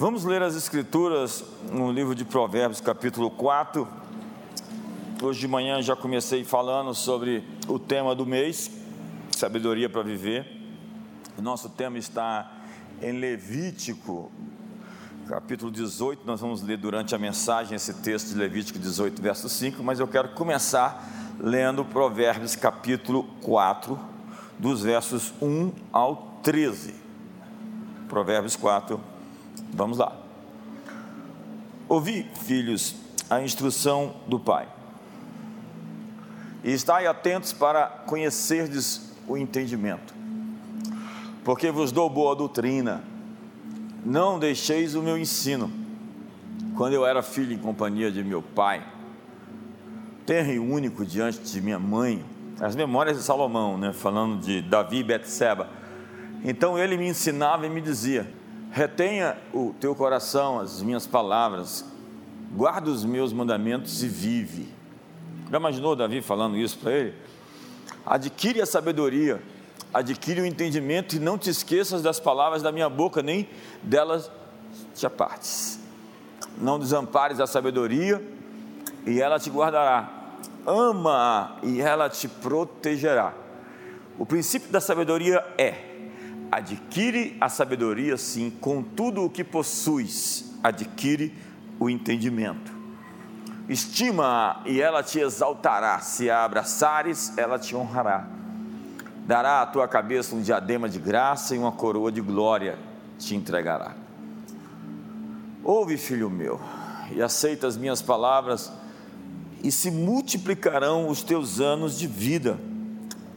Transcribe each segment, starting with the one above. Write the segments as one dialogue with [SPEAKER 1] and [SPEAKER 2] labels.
[SPEAKER 1] Vamos ler as Escrituras no livro de Provérbios, capítulo 4. Hoje de manhã já comecei falando sobre o tema do mês, sabedoria para viver. Nosso tema está em Levítico, capítulo 18. Nós vamos ler durante a mensagem esse texto de Levítico 18, verso 5, mas eu quero começar lendo Provérbios, capítulo 4, dos versos 1 ao 13. Provérbios 4, vamos lá. Ouvi, filhos, a instrução do Pai, e estai atentos para conhecerdes o entendimento, porque vos dou boa doutrina, não deixeis o meu ensino. Quando eu era filho em companhia de meu pai, tenro e único diante de minha mãe, as memórias de Salomão, né, falando de Davi e Betseba. Então ele me ensinava e me dizia: retenha o teu coração as minhas palavras, guarda os meus mandamentos e vive. Já imaginou Davi falando isso para ele? Adquire a sabedoria, adquire o entendimento e não te esqueças das palavras da minha boca, nem delas te apartes. Não desampares a sabedoria e ela te guardará. Ama e ela te protegerá. O princípio da sabedoria é: adquire a sabedoria, sim, com tudo o que possuis, adquire o entendimento. Estima e ela te exaltará, se a abraçares, ela te honrará. Dará à tua cabeça um diadema de graça e uma coroa de glória te entregará. Ouve, filho meu, e aceita as minhas palavras, e se multiplicarão os teus anos de vida.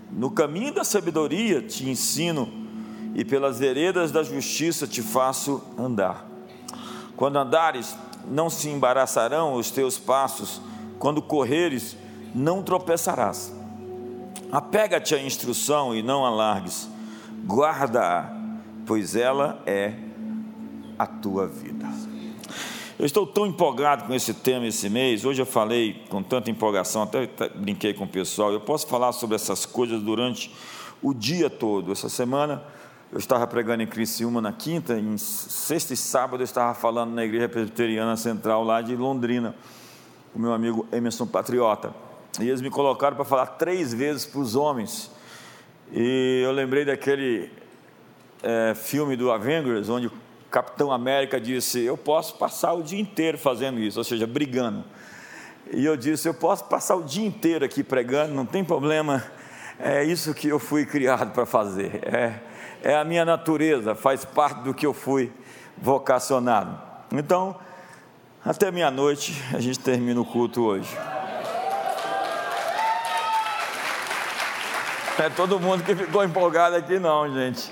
[SPEAKER 1] No caminho da sabedoria te ensino, e pelas veredas da justiça te faço andar. Quando andares, não se embaraçarão os teus passos, quando correres, não tropeçarás. Apega-te à instrução e não a largues, guarda-a, pois ela é a tua vida. Eu estou tão empolgado com esse tema esse mês. Hoje eu falei com tanta empolgação, até brinquei com o pessoal. Eu posso falar sobre essas coisas durante o dia todo. Essa semana eu estava pregando em Criciúma na quinta, em sexta e sábado eu estava falando na Igreja Presbiteriana Central lá de Londrina, com meu amigo Emerson Patriota. E eles me colocaram para falar três vezes para os homens. E eu lembrei daquele é, filme do Avengers, onde o Capitão América disse: Eu posso passar o dia inteiro fazendo isso, ou seja, brigando. E eu disse: Eu posso passar o dia inteiro aqui pregando, não tem problema, é isso que eu fui criado para fazer. É, é a minha natureza, faz parte do que eu fui vocacionado. Então, até meia-noite, a gente termina o culto hoje. É todo mundo que ficou empolgado aqui, não, gente.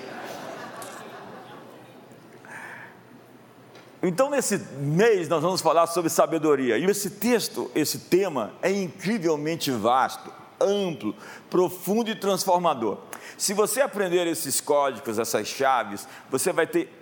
[SPEAKER 1] Então, nesse mês, nós vamos falar sobre sabedoria. E esse texto, esse tema, é incrivelmente vasto, amplo, profundo e transformador. Se você aprender esses códigos, essas chaves, você vai ter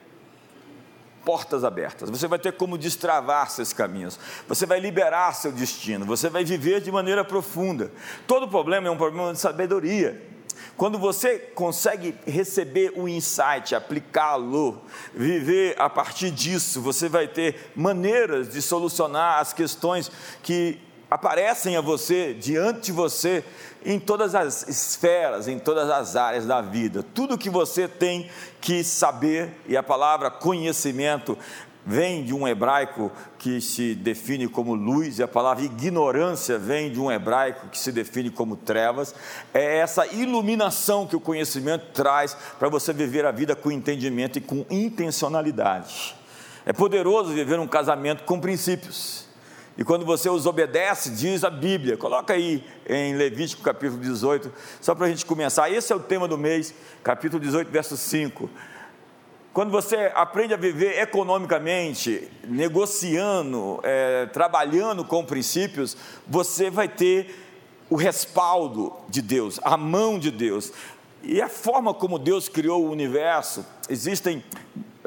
[SPEAKER 1] portas abertas, você vai ter como destravar seus caminhos, você vai liberar seu destino, você vai viver de maneira profunda. Todo problema é um problema de sabedoria. Quando você consegue receber o insight, aplicá-lo, viver a partir disso, você vai ter maneiras de solucionar as questões que aparecem a você, diante de você, em todas as esferas, em todas as áreas da vida. Tudo que você tem que saber, e a palavra conhecimento vem de um hebraico que se define como luz, e a palavra ignorância vem de um hebraico que se define como trevas. É essa iluminação que o conhecimento traz para você viver a vida com entendimento e com intencionalidade. É poderoso viver um casamento com princípios. E quando você os obedece, diz a Bíblia. Coloca aí em Levítico capítulo 18, só para a gente começar. Esse é o tema do mês, capítulo 18, verso 5. Quando você aprende a viver economicamente, negociando, é, trabalhando com princípios, você vai ter o respaldo de Deus, a mão de Deus. E a forma como Deus criou o universo, existem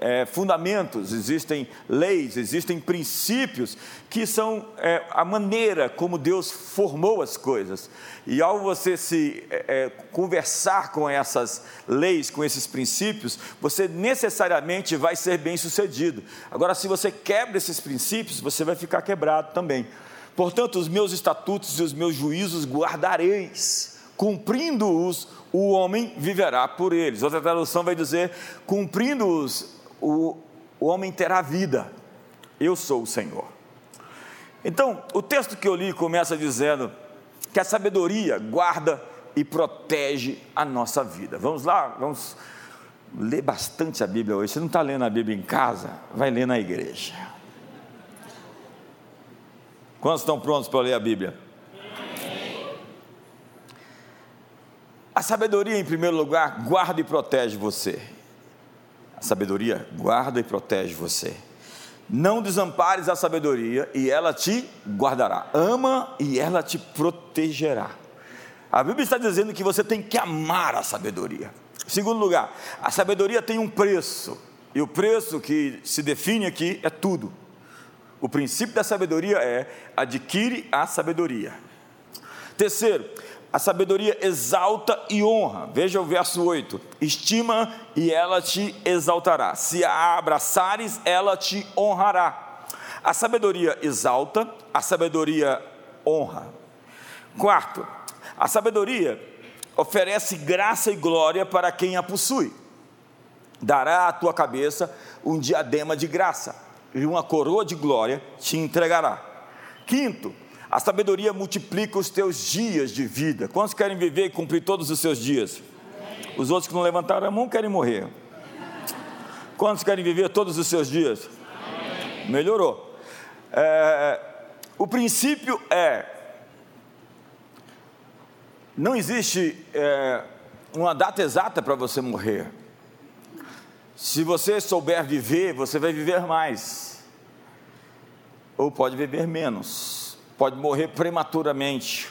[SPEAKER 1] é, fundamentos, existem leis, existem princípios que são é, a maneira como Deus formou as coisas. E ao você se é, é, conversar com essas leis, com esses princípios, você necessariamente vai ser bem sucedido. Agora, se você quebra esses princípios, você vai ficar quebrado também. Portanto, os meus estatutos e os meus juízos guardareis, cumprindo-os, o homem viverá por eles. Outra tradução vai dizer: cumprindo-os, o, o homem terá vida. Eu sou o Senhor. Então, o texto que eu li começa dizendo que a sabedoria guarda e protege a nossa vida. Vamos lá, vamos ler bastante a Bíblia hoje. Você não está lendo a Bíblia em casa? Vai ler na igreja. Quantos estão prontos para ler a Bíblia? A sabedoria, em primeiro lugar, guarda e protege você. Sabedoria guarda e protege você. Não desampares a sabedoria e ela te guardará. Ama e ela te protegerá. A Bíblia está dizendo que você tem que amar a sabedoria. Segundo lugar, a sabedoria tem um preço. E o preço que se define aqui é tudo. O princípio da sabedoria é adquire a sabedoria. Terceiro, a sabedoria exalta e honra. Veja o verso 8: estima e ela te exaltará. Se a abraçares, ela te honrará. A sabedoria exalta, a sabedoria honra. Quarto, a sabedoria oferece graça e glória para quem a possui. Dará à tua cabeça um diadema de graça e uma coroa de glória te entregará. Quinto, a sabedoria multiplica os teus dias de vida. Quantos querem viver e cumprir todos os seus dias? Os outros que não levantaram a mão querem morrer. Quantos querem viver todos os seus dias? Melhorou. É, o princípio é: não existe é, uma data exata para você morrer. Se você souber viver, você vai viver mais. Ou pode viver menos. Pode morrer prematuramente.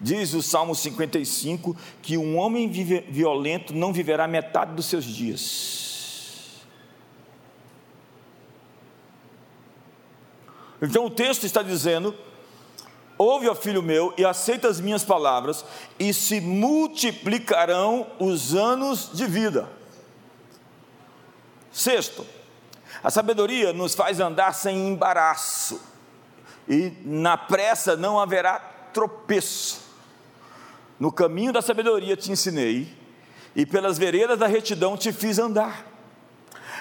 [SPEAKER 1] Diz o Salmo 55 que um homem violento não viverá metade dos seus dias. Então o texto está dizendo: Ouve, ó filho meu, e aceita as minhas palavras, e se multiplicarão os anos de vida. Sexto, a sabedoria nos faz andar sem embaraço, e na pressa não haverá tropeço. No caminho da sabedoria te ensinei, e pelas veredas da retidão te fiz andar.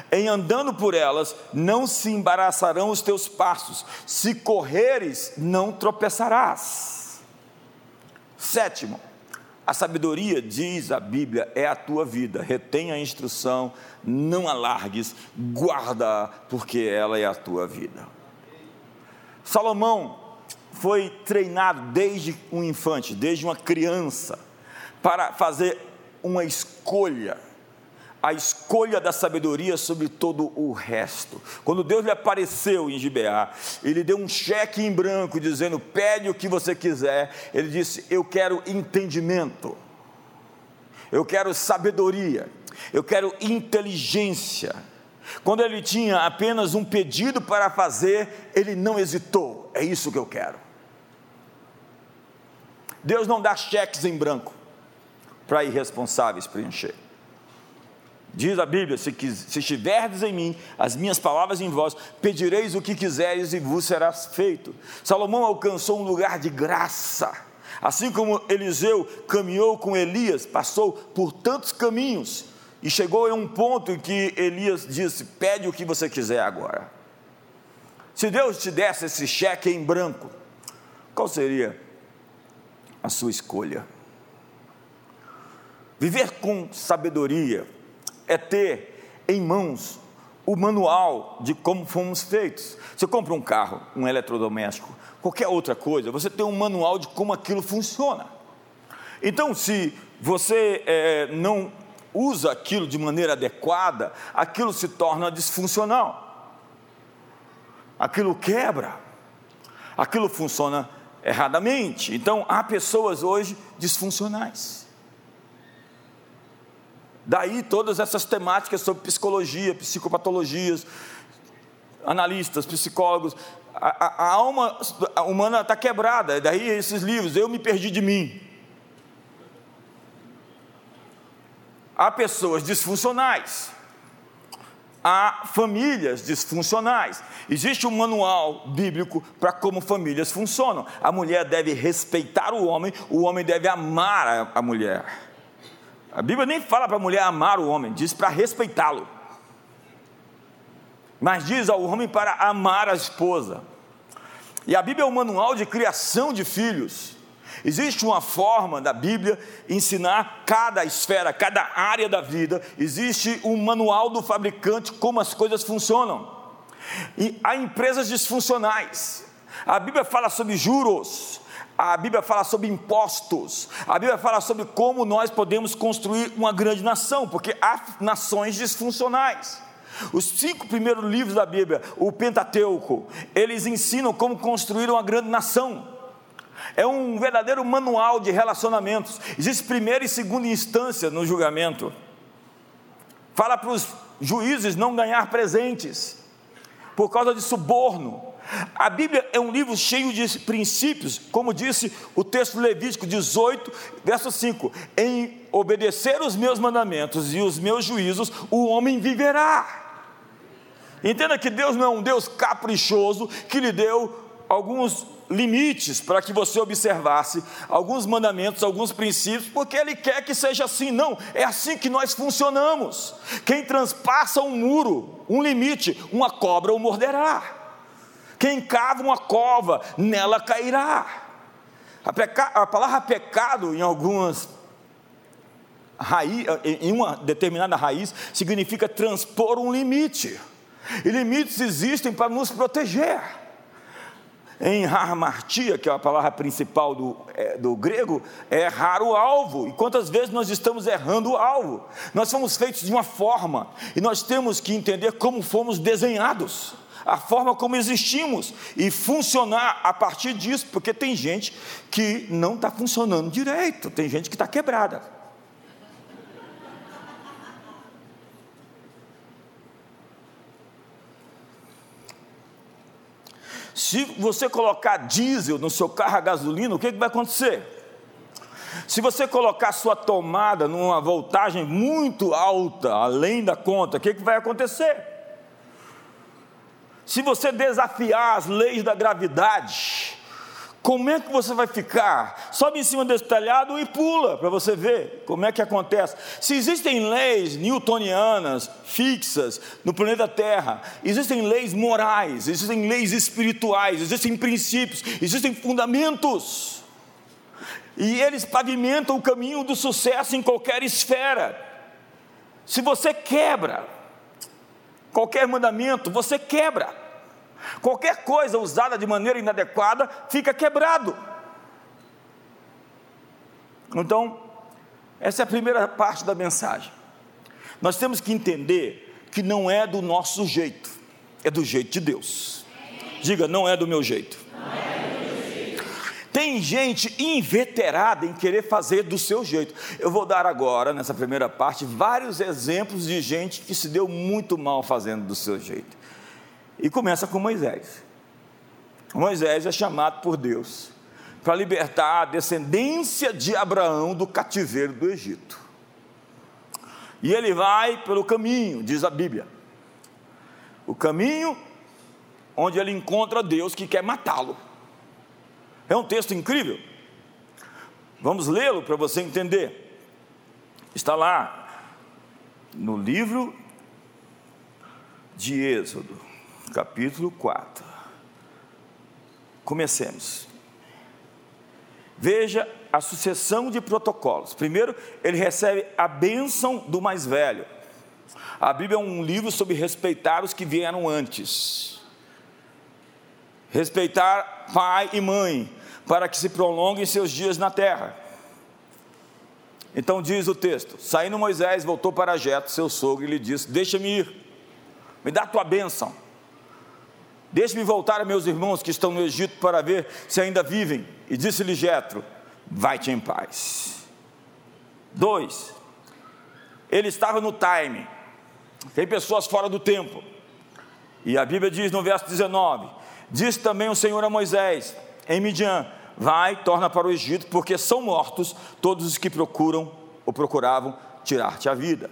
[SPEAKER 1] Em andando por elas, não se embaraçarão os teus passos, se correres, não tropeçarás. Sétimo, a sabedoria, diz a Bíblia, é a tua vida. Retenha a instrução, não alargues, guarda, porque ela é a tua vida. Salomão foi treinado desde um infante, desde uma criança, para fazer uma escolha a escolha da sabedoria sobre todo o resto. Quando Deus lhe apareceu em Gibeá, ele deu um cheque em branco dizendo: "Pede o que você quiser". Ele disse: "Eu quero entendimento. Eu quero sabedoria. Eu quero inteligência". Quando ele tinha apenas um pedido para fazer, ele não hesitou. É isso que eu quero. Deus não dá cheques em branco para irresponsáveis preencher. Diz a Bíblia: se, se estiverdes em mim, as minhas palavras em vós, pedireis o que quiseres e vos será feito. Salomão alcançou um lugar de graça. Assim como Eliseu caminhou com Elias, passou por tantos caminhos e chegou em um ponto em que Elias disse: Pede o que você quiser agora. Se Deus te desse esse cheque em branco, qual seria a sua escolha? Viver com sabedoria é ter em mãos o manual de como fomos feitos. Você compra um carro, um eletrodoméstico, qualquer outra coisa, você tem um manual de como aquilo funciona. Então, se você é, não usa aquilo de maneira adequada, aquilo se torna disfuncional. Aquilo quebra, aquilo funciona erradamente. Então, há pessoas hoje disfuncionais. Daí todas essas temáticas sobre psicologia, psicopatologias, analistas, psicólogos. A, a, a alma humana está quebrada, daí esses livros, eu me perdi de mim. Há pessoas disfuncionais, há famílias disfuncionais. Existe um manual bíblico para como famílias funcionam. A mulher deve respeitar o homem, o homem deve amar a, mulher. A Bíblia nem fala para a mulher amar o homem, diz para respeitá-lo. Mas diz ao homem para amar a esposa. E a Bíblia é um manual de criação de filhos. Existe uma forma da Bíblia ensinar cada esfera, cada área da vida. Existe um manual do fabricante como as coisas funcionam. E há empresas disfuncionais. A Bíblia fala sobre juros, a Bíblia fala sobre impostos, a Bíblia fala sobre como nós podemos construir uma grande nação, porque há nações disfuncionais. Os cinco primeiros livros da Bíblia, o Pentateuco, eles ensinam como construir uma grande nação. É um verdadeiro manual de relacionamentos. Existe primeira e segunda instância no julgamento. Fala para os juízes não ganhar presentes por causa de suborno. A Bíblia é um livro cheio de princípios, como disse o texto Levítico 18, verso 5: Em obedecer os meus mandamentos e os meus juízos, o homem viverá. Entenda que Deus não é um Deus caprichoso que lhe deu alguns limites para que você observasse alguns mandamentos, alguns princípios, porque Ele quer que seja assim. Não, é assim que nós funcionamos. Quem transpassa um muro, um limite, uma cobra o morderá. Quem cava uma cova, nela cairá. A, peca, a palavra pecado, em algumas raiz, em uma determinada raiz, significa transpor um limite. E limites existem para nos proteger. Em harmartia, que é a palavra principal do, é, do grego, é errar o alvo. E quantas vezes nós estamos errando o alvo? Nós somos feitos de uma forma e nós temos que entender como fomos desenhados, a forma como existimos e funcionar a partir disso, porque tem gente que não está funcionando direito, tem gente que está quebrada. Se você colocar diesel no seu carro a gasolina, o que, que vai acontecer? Se você colocar sua tomada numa voltagem muito alta, além da conta, o que, que vai acontecer? Se você desafiar as leis da gravidade, como é que você vai ficar? Sobe em cima desse telhado e pula para você ver como é que acontece. Se existem leis newtonianas fixas no planeta Terra, existem leis morais, existem leis espirituais, existem princípios, existem fundamentos. E eles pavimentam o caminho do sucesso em qualquer esfera. Se você quebra qualquer mandamento, você quebra. Qualquer coisa usada de maneira inadequada fica quebrado. Então, essa é a primeira parte da mensagem. Nós temos que entender que não é do nosso jeito, é do jeito de Deus. Diga, não é do meu jeito. Tem gente inveterada em querer fazer do seu jeito. Eu vou dar agora, nessa primeira parte, vários exemplos de gente que se deu muito mal fazendo do seu jeito. E começa com Moisés. Moisés é chamado por Deus para libertar a descendência de Abraão do cativeiro do Egito. E ele vai pelo caminho, diz a Bíblia. O caminho onde ele encontra Deus que quer matá-lo. É um texto incrível. Vamos lê-lo para você entender. Está lá no livro de Êxodo capítulo 4. Comecemos. Veja a sucessão de protocolos. Primeiro, ele recebe a bênção do mais velho. A Bíblia é um livro sobre respeitar os que vieram antes. Respeitar pai e mãe, para que se prolonguem seus dias na terra. Então diz o texto: Saindo Moisés, voltou para Jeto, seu sogro, e lhe disse: Deixa-me ir, me dá tua bênção. Deixe-me voltar a meus irmãos que estão no Egito para ver se ainda vivem. E disse-lhe Jetro: Vai-te em paz. Dois, ele estava no time. Tem pessoas fora do tempo. E a Bíblia diz no verso 19: Diz também o Senhor a Moisés, em Midian: Vai, torna para o Egito, porque são mortos todos os que procuram ou procuravam tirar-te a vida.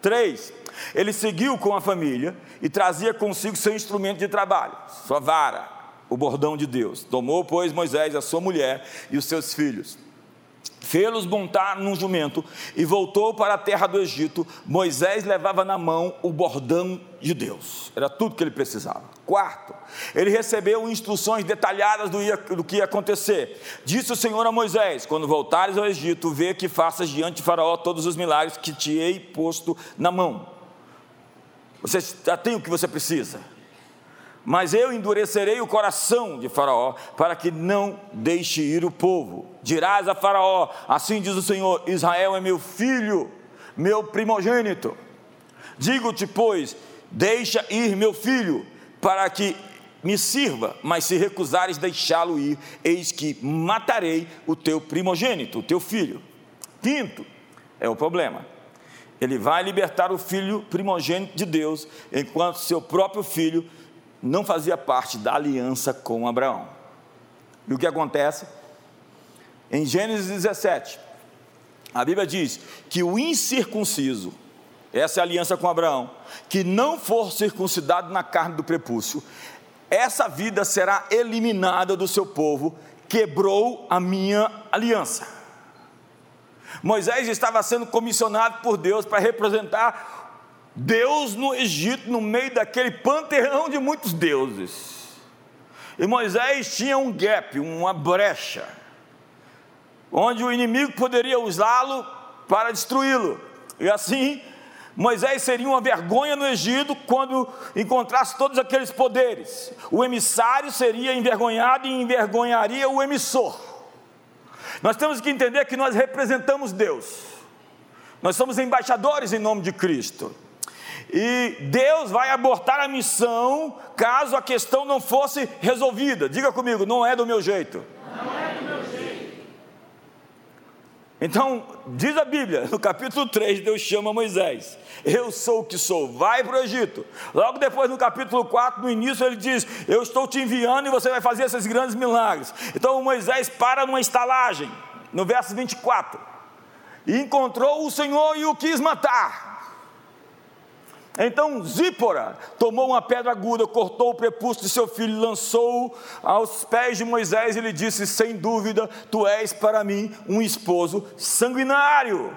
[SPEAKER 1] 3. Ele seguiu com a família e trazia consigo seu instrumento de trabalho, sua vara, o bordão de Deus. Tomou, pois, Moisés a sua mulher e os seus filhos fê-los montar num jumento e voltou para a terra do Egito. Moisés levava na mão o bordão de Deus, era tudo que ele precisava. Quarto, ele recebeu instruções detalhadas do, ia, do que ia acontecer. Disse o Senhor a Moisés: Quando voltares ao Egito, vê que faças diante de Faraó todos os milagres que te hei posto na mão. Você já tem o que você precisa mas eu endurecerei o coração de Faraó, para que não deixe ir o povo. Dirás a Faraó: Assim diz o Senhor: Israel é meu filho, meu primogênito. Digo-te, pois, deixa ir meu filho, para que me sirva, mas se recusares deixá-lo ir, eis que matarei o teu primogênito, o teu filho. Quinto, é o problema. Ele vai libertar o filho primogênito de Deus, enquanto seu próprio filho não fazia parte da aliança com Abraão. E o que acontece? Em Gênesis 17, a Bíblia diz que o incircunciso, essa é a aliança com Abraão, que não for circuncidado na carne do prepúcio, essa vida será eliminada do seu povo, quebrou a minha aliança. Moisés estava sendo comissionado por Deus para representar Deus no Egito, no meio daquele panteão de muitos deuses. E Moisés tinha um gap, uma brecha, onde o inimigo poderia usá-lo para destruí-lo. E assim, Moisés seria uma vergonha no Egito quando encontrasse todos aqueles poderes. O emissário seria envergonhado e envergonharia o emissor. Nós temos que entender que nós representamos Deus. Nós somos embaixadores em nome de Cristo. E Deus vai abortar a missão caso a questão não fosse resolvida. Diga comigo, não é do meu jeito.
[SPEAKER 2] Não é do meu.
[SPEAKER 1] Então, diz a Bíblia, no capítulo 3, Deus chama Moisés: Eu sou o que sou, vai para o Egito. Logo depois, no capítulo 4, no início, ele diz: Eu estou te enviando e você vai fazer esses grandes milagres. Então, Moisés para numa estalagem, no verso 24, e encontrou o Senhor e o quis matar. Então Zípora tomou uma pedra aguda, cortou o prepúcio de seu filho, lançou-o aos pés de Moisés e lhe disse: Sem dúvida, tu és para mim um esposo sanguinário.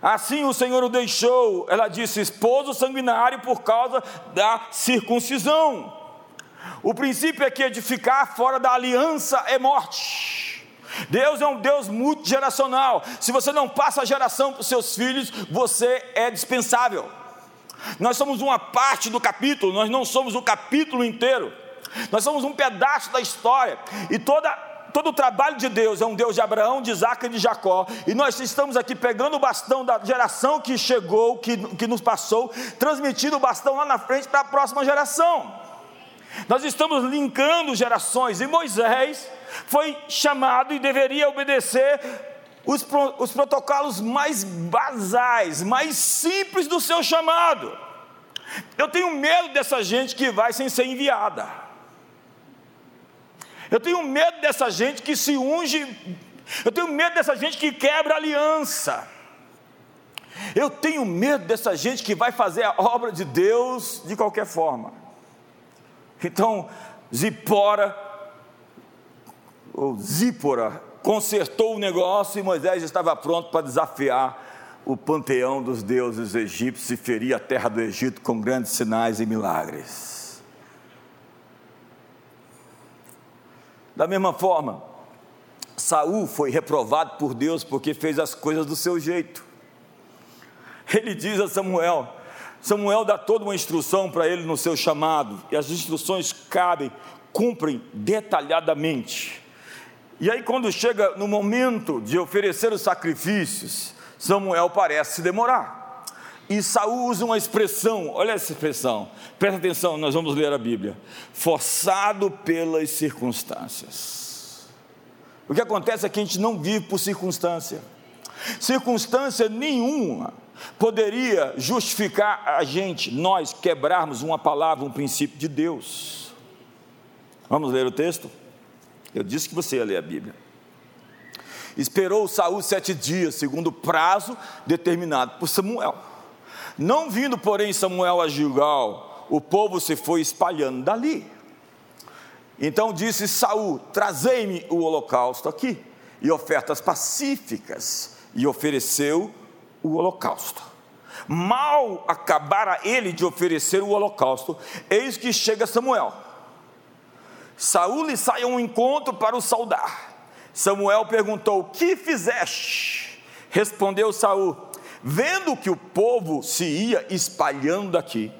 [SPEAKER 1] Assim o Senhor o deixou, ela disse: esposo sanguinário por causa da circuncisão. O princípio é que edificar fora da aliança é morte. Deus é um Deus multigeracional. Se você não passa a geração para os seus filhos, você é dispensável. Nós somos uma parte do capítulo, nós não somos o capítulo inteiro. Nós somos um pedaço da história. E toda todo o trabalho de Deus é um Deus de Abraão, de Isaac e de Jacó, e nós estamos aqui pegando o bastão da geração que chegou, que, que nos passou, transmitindo o bastão lá na frente para a próxima geração. Nós estamos linkando gerações, e Moisés foi chamado e deveria obedecer os, os protocolos mais basais, mais simples do seu chamado. Eu tenho medo dessa gente que vai sem ser enviada. Eu tenho medo dessa gente que se unge. Eu tenho medo dessa gente que quebra aliança. Eu tenho medo dessa gente que vai fazer a obra de Deus de qualquer forma. Então, Zipora, ou Zípora, consertou o negócio e Moisés estava pronto para desafiar o panteão dos deuses egípcios e ferir a terra do Egito com grandes sinais e milagres. Da mesma forma, Saul foi reprovado por Deus porque fez as coisas do seu jeito. Ele diz a Samuel: Samuel dá toda uma instrução para ele no seu chamado, e as instruções cabem, cumprem detalhadamente. E aí, quando chega no momento de oferecer os sacrifícios, Samuel parece se demorar. E Saul usa uma expressão, olha essa expressão, presta atenção, nós vamos ler a Bíblia. Forçado pelas circunstâncias. O que acontece é que a gente não vive por circunstância. Circunstância nenhuma poderia justificar a gente, nós, quebrarmos uma palavra, um princípio de Deus. Vamos ler o texto? Eu disse que você ia ler a Bíblia. Esperou Saul sete dias, segundo o prazo determinado por Samuel. Não vindo, porém, Samuel a Gilgal, o povo se foi espalhando dali. Então disse Saul: Trazei-me o holocausto aqui e ofertas pacíficas, e ofereceu o holocausto. Mal acabara ele de oferecer o holocausto, eis que chega Samuel. Saul lhe sai a um encontro para o saudar. Samuel perguntou: Que fizeste? Respondeu Saul: Vendo que o povo se ia espalhando daqui,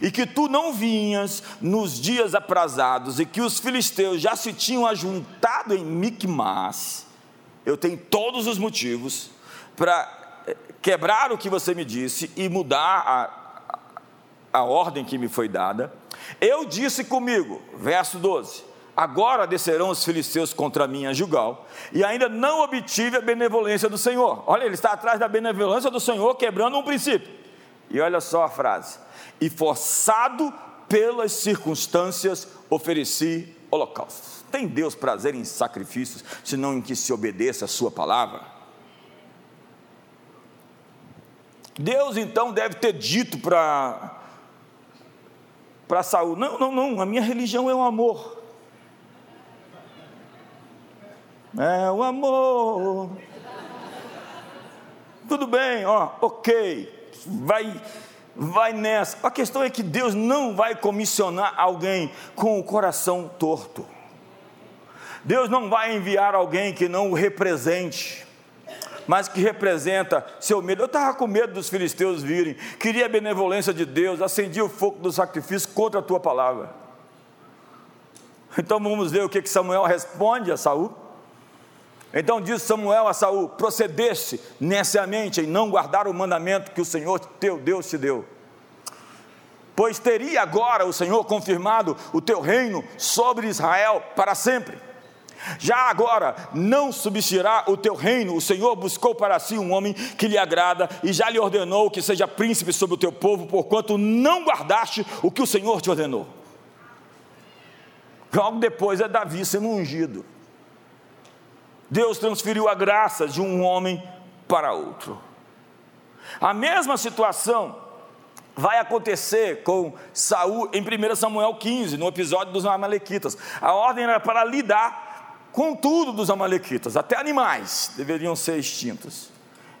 [SPEAKER 1] e que tu não vinhas nos dias aprazados, e que os filisteus já se tinham ajuntado em Micmas, eu tenho todos os motivos para eh, quebrar o que você me disse e mudar a, a ordem que me foi dada. Eu disse comigo, verso 12: Agora descerão os filisteus contra mim a Jugal, e ainda não obtive a benevolência do Senhor. Olha, ele está atrás da benevolência do Senhor, quebrando um princípio. E olha só a frase: E forçado pelas circunstâncias, ofereci holocausto. Tem Deus prazer em sacrifícios, senão em que se obedeça a Sua palavra? Deus então deve ter dito para para Saul: não, não, não, a minha religião é o amor. É o amor. Tudo bem, ó, ok, vai, vai nessa. A questão é que Deus não vai comissionar alguém com o coração torto. Deus não vai enviar alguém que não o represente, mas que representa seu medo. Eu estava com medo dos filisteus virem, queria a benevolência de Deus, acendia o fogo do sacrifício contra a tua palavra. Então vamos ver o que Samuel responde a Saul. Então diz Samuel a Saul: procedeste neciamente em não guardar o mandamento que o Senhor teu Deus te deu. Pois teria agora o Senhor confirmado o teu reino sobre Israel para sempre. Já agora não subsistirá o teu reino, o Senhor buscou para si um homem que lhe agrada e já lhe ordenou que seja príncipe sobre o teu povo, porquanto não guardaste o que o Senhor te ordenou. Logo depois é Davi sendo ungido. Deus transferiu a graça de um homem para outro. A mesma situação vai acontecer com Saul em 1 Samuel 15, no episódio dos Amalequitas. A ordem era para lidar com tudo dos Amalequitas, até animais deveriam ser extintos.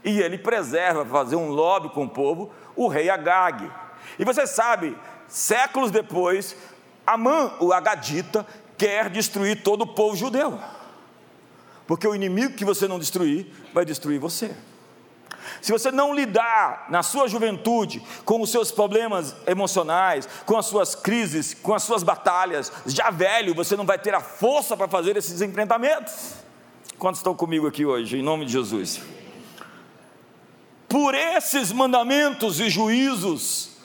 [SPEAKER 1] E ele preserva, fazer um lobby com o povo, o rei Agag. E você sabe, séculos depois, Amã, o Agadita, quer destruir todo o povo judeu. Porque o inimigo que você não destruir, vai destruir você. Se você não lidar na sua juventude com os seus problemas emocionais, com as suas crises, com as suas batalhas, já velho, você não vai ter a força para fazer esses enfrentamentos. Quantos estão comigo aqui hoje, em nome de Jesus? Por esses mandamentos e juízos,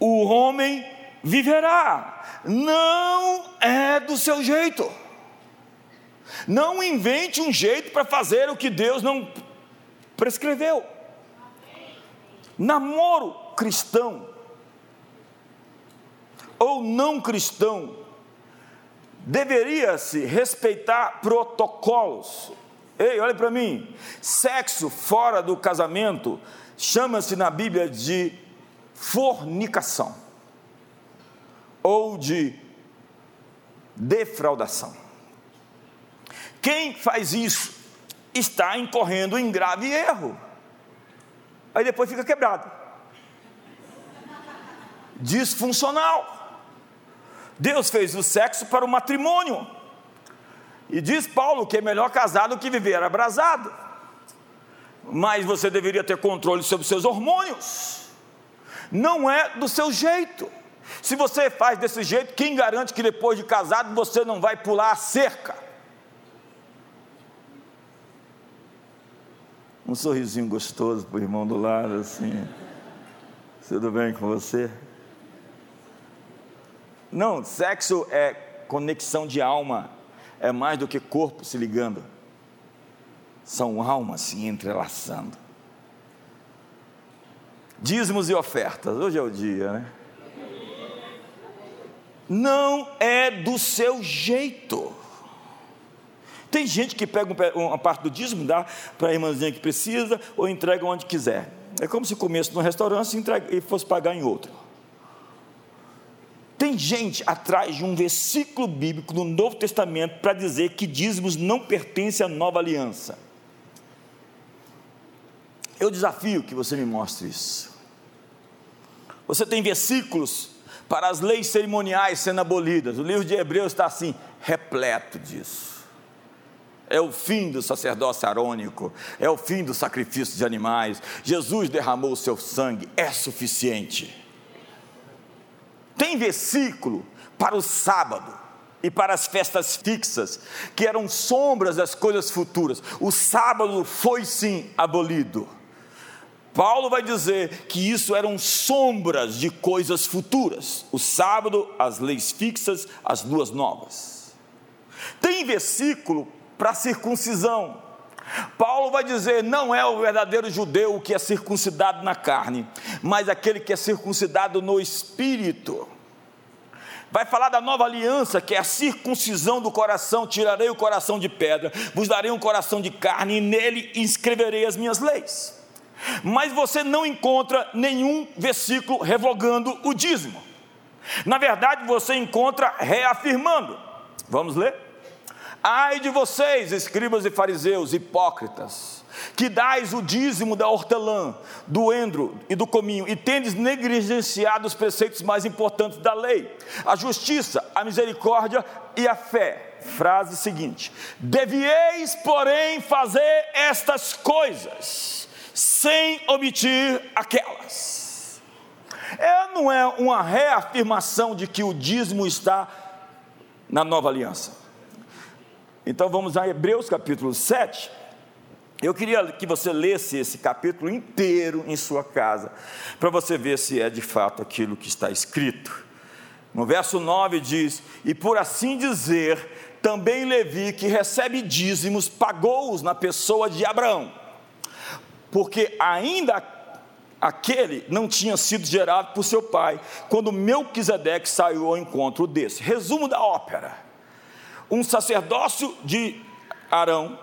[SPEAKER 1] o homem viverá, não é do seu jeito. Não invente um jeito para fazer o que Deus não prescreveu. Namoro cristão ou não cristão deveria-se respeitar protocolos. Ei, olha para mim. Sexo fora do casamento chama-se na Bíblia de fornicação ou de defraudação. Quem faz isso está incorrendo em grave erro. Aí depois fica quebrado. Disfuncional. Deus fez o sexo para o matrimônio. E diz Paulo que é melhor casado que viver abrasado. Mas você deveria ter controle sobre seus hormônios. Não é do seu jeito. Se você faz desse jeito, quem garante que depois de casado você não vai pular a cerca? Um sorrisinho gostoso para o irmão do lado, assim. Tudo bem com você? Não, sexo é conexão de alma, é mais do que corpo se ligando. São almas se entrelaçando. Dízimos e ofertas, hoje é o dia, né? Não é do seu jeito. Tem gente que pega uma parte do dízimo, dá para a irmãzinha que precisa, ou entrega onde quiser. É como se comesse num restaurante e fosse pagar em outro. Tem gente atrás de um versículo bíblico no Novo Testamento para dizer que dízimos não pertencem à nova aliança. Eu desafio que você me mostre isso. Você tem versículos para as leis cerimoniais sendo abolidas. O livro de Hebreus está assim, repleto disso. É o fim do sacerdócio arônico, é o fim do sacrifício de animais. Jesus derramou o seu sangue, é suficiente. Tem versículo para o sábado e para as festas fixas, que eram sombras das coisas futuras. O sábado foi sim abolido. Paulo vai dizer que isso eram sombras de coisas futuras. O sábado, as leis fixas, as duas novas. Tem versículo para circuncisão. Paulo vai dizer: não é o verdadeiro judeu que é circuncidado na carne, mas aquele que é circuncidado no espírito. Vai falar da nova aliança, que é a circuncisão do coração: tirarei o coração de pedra, vos darei um coração de carne, e nele inscreverei as minhas leis. Mas você não encontra nenhum versículo revogando o dízimo. Na verdade, você encontra reafirmando. Vamos ler? Ai de vocês, escribas e fariseus, hipócritas, que dais o dízimo da hortelã, do endro e do cominho, e tendes negligenciado os preceitos mais importantes da lei, a justiça, a misericórdia e a fé. Frase seguinte: Devieis, porém, fazer estas coisas, sem omitir aquelas. É, não é uma reafirmação de que o dízimo está na nova aliança. Então vamos a Hebreus capítulo 7. Eu queria que você lesse esse capítulo inteiro em sua casa, para você ver se é de fato aquilo que está escrito. No verso 9 diz: E por assim dizer, também Levi, que recebe dízimos, pagou-os na pessoa de Abraão, porque ainda aquele não tinha sido gerado por seu pai, quando Melquisedeque saiu ao encontro desse. Resumo da ópera um sacerdócio de Arão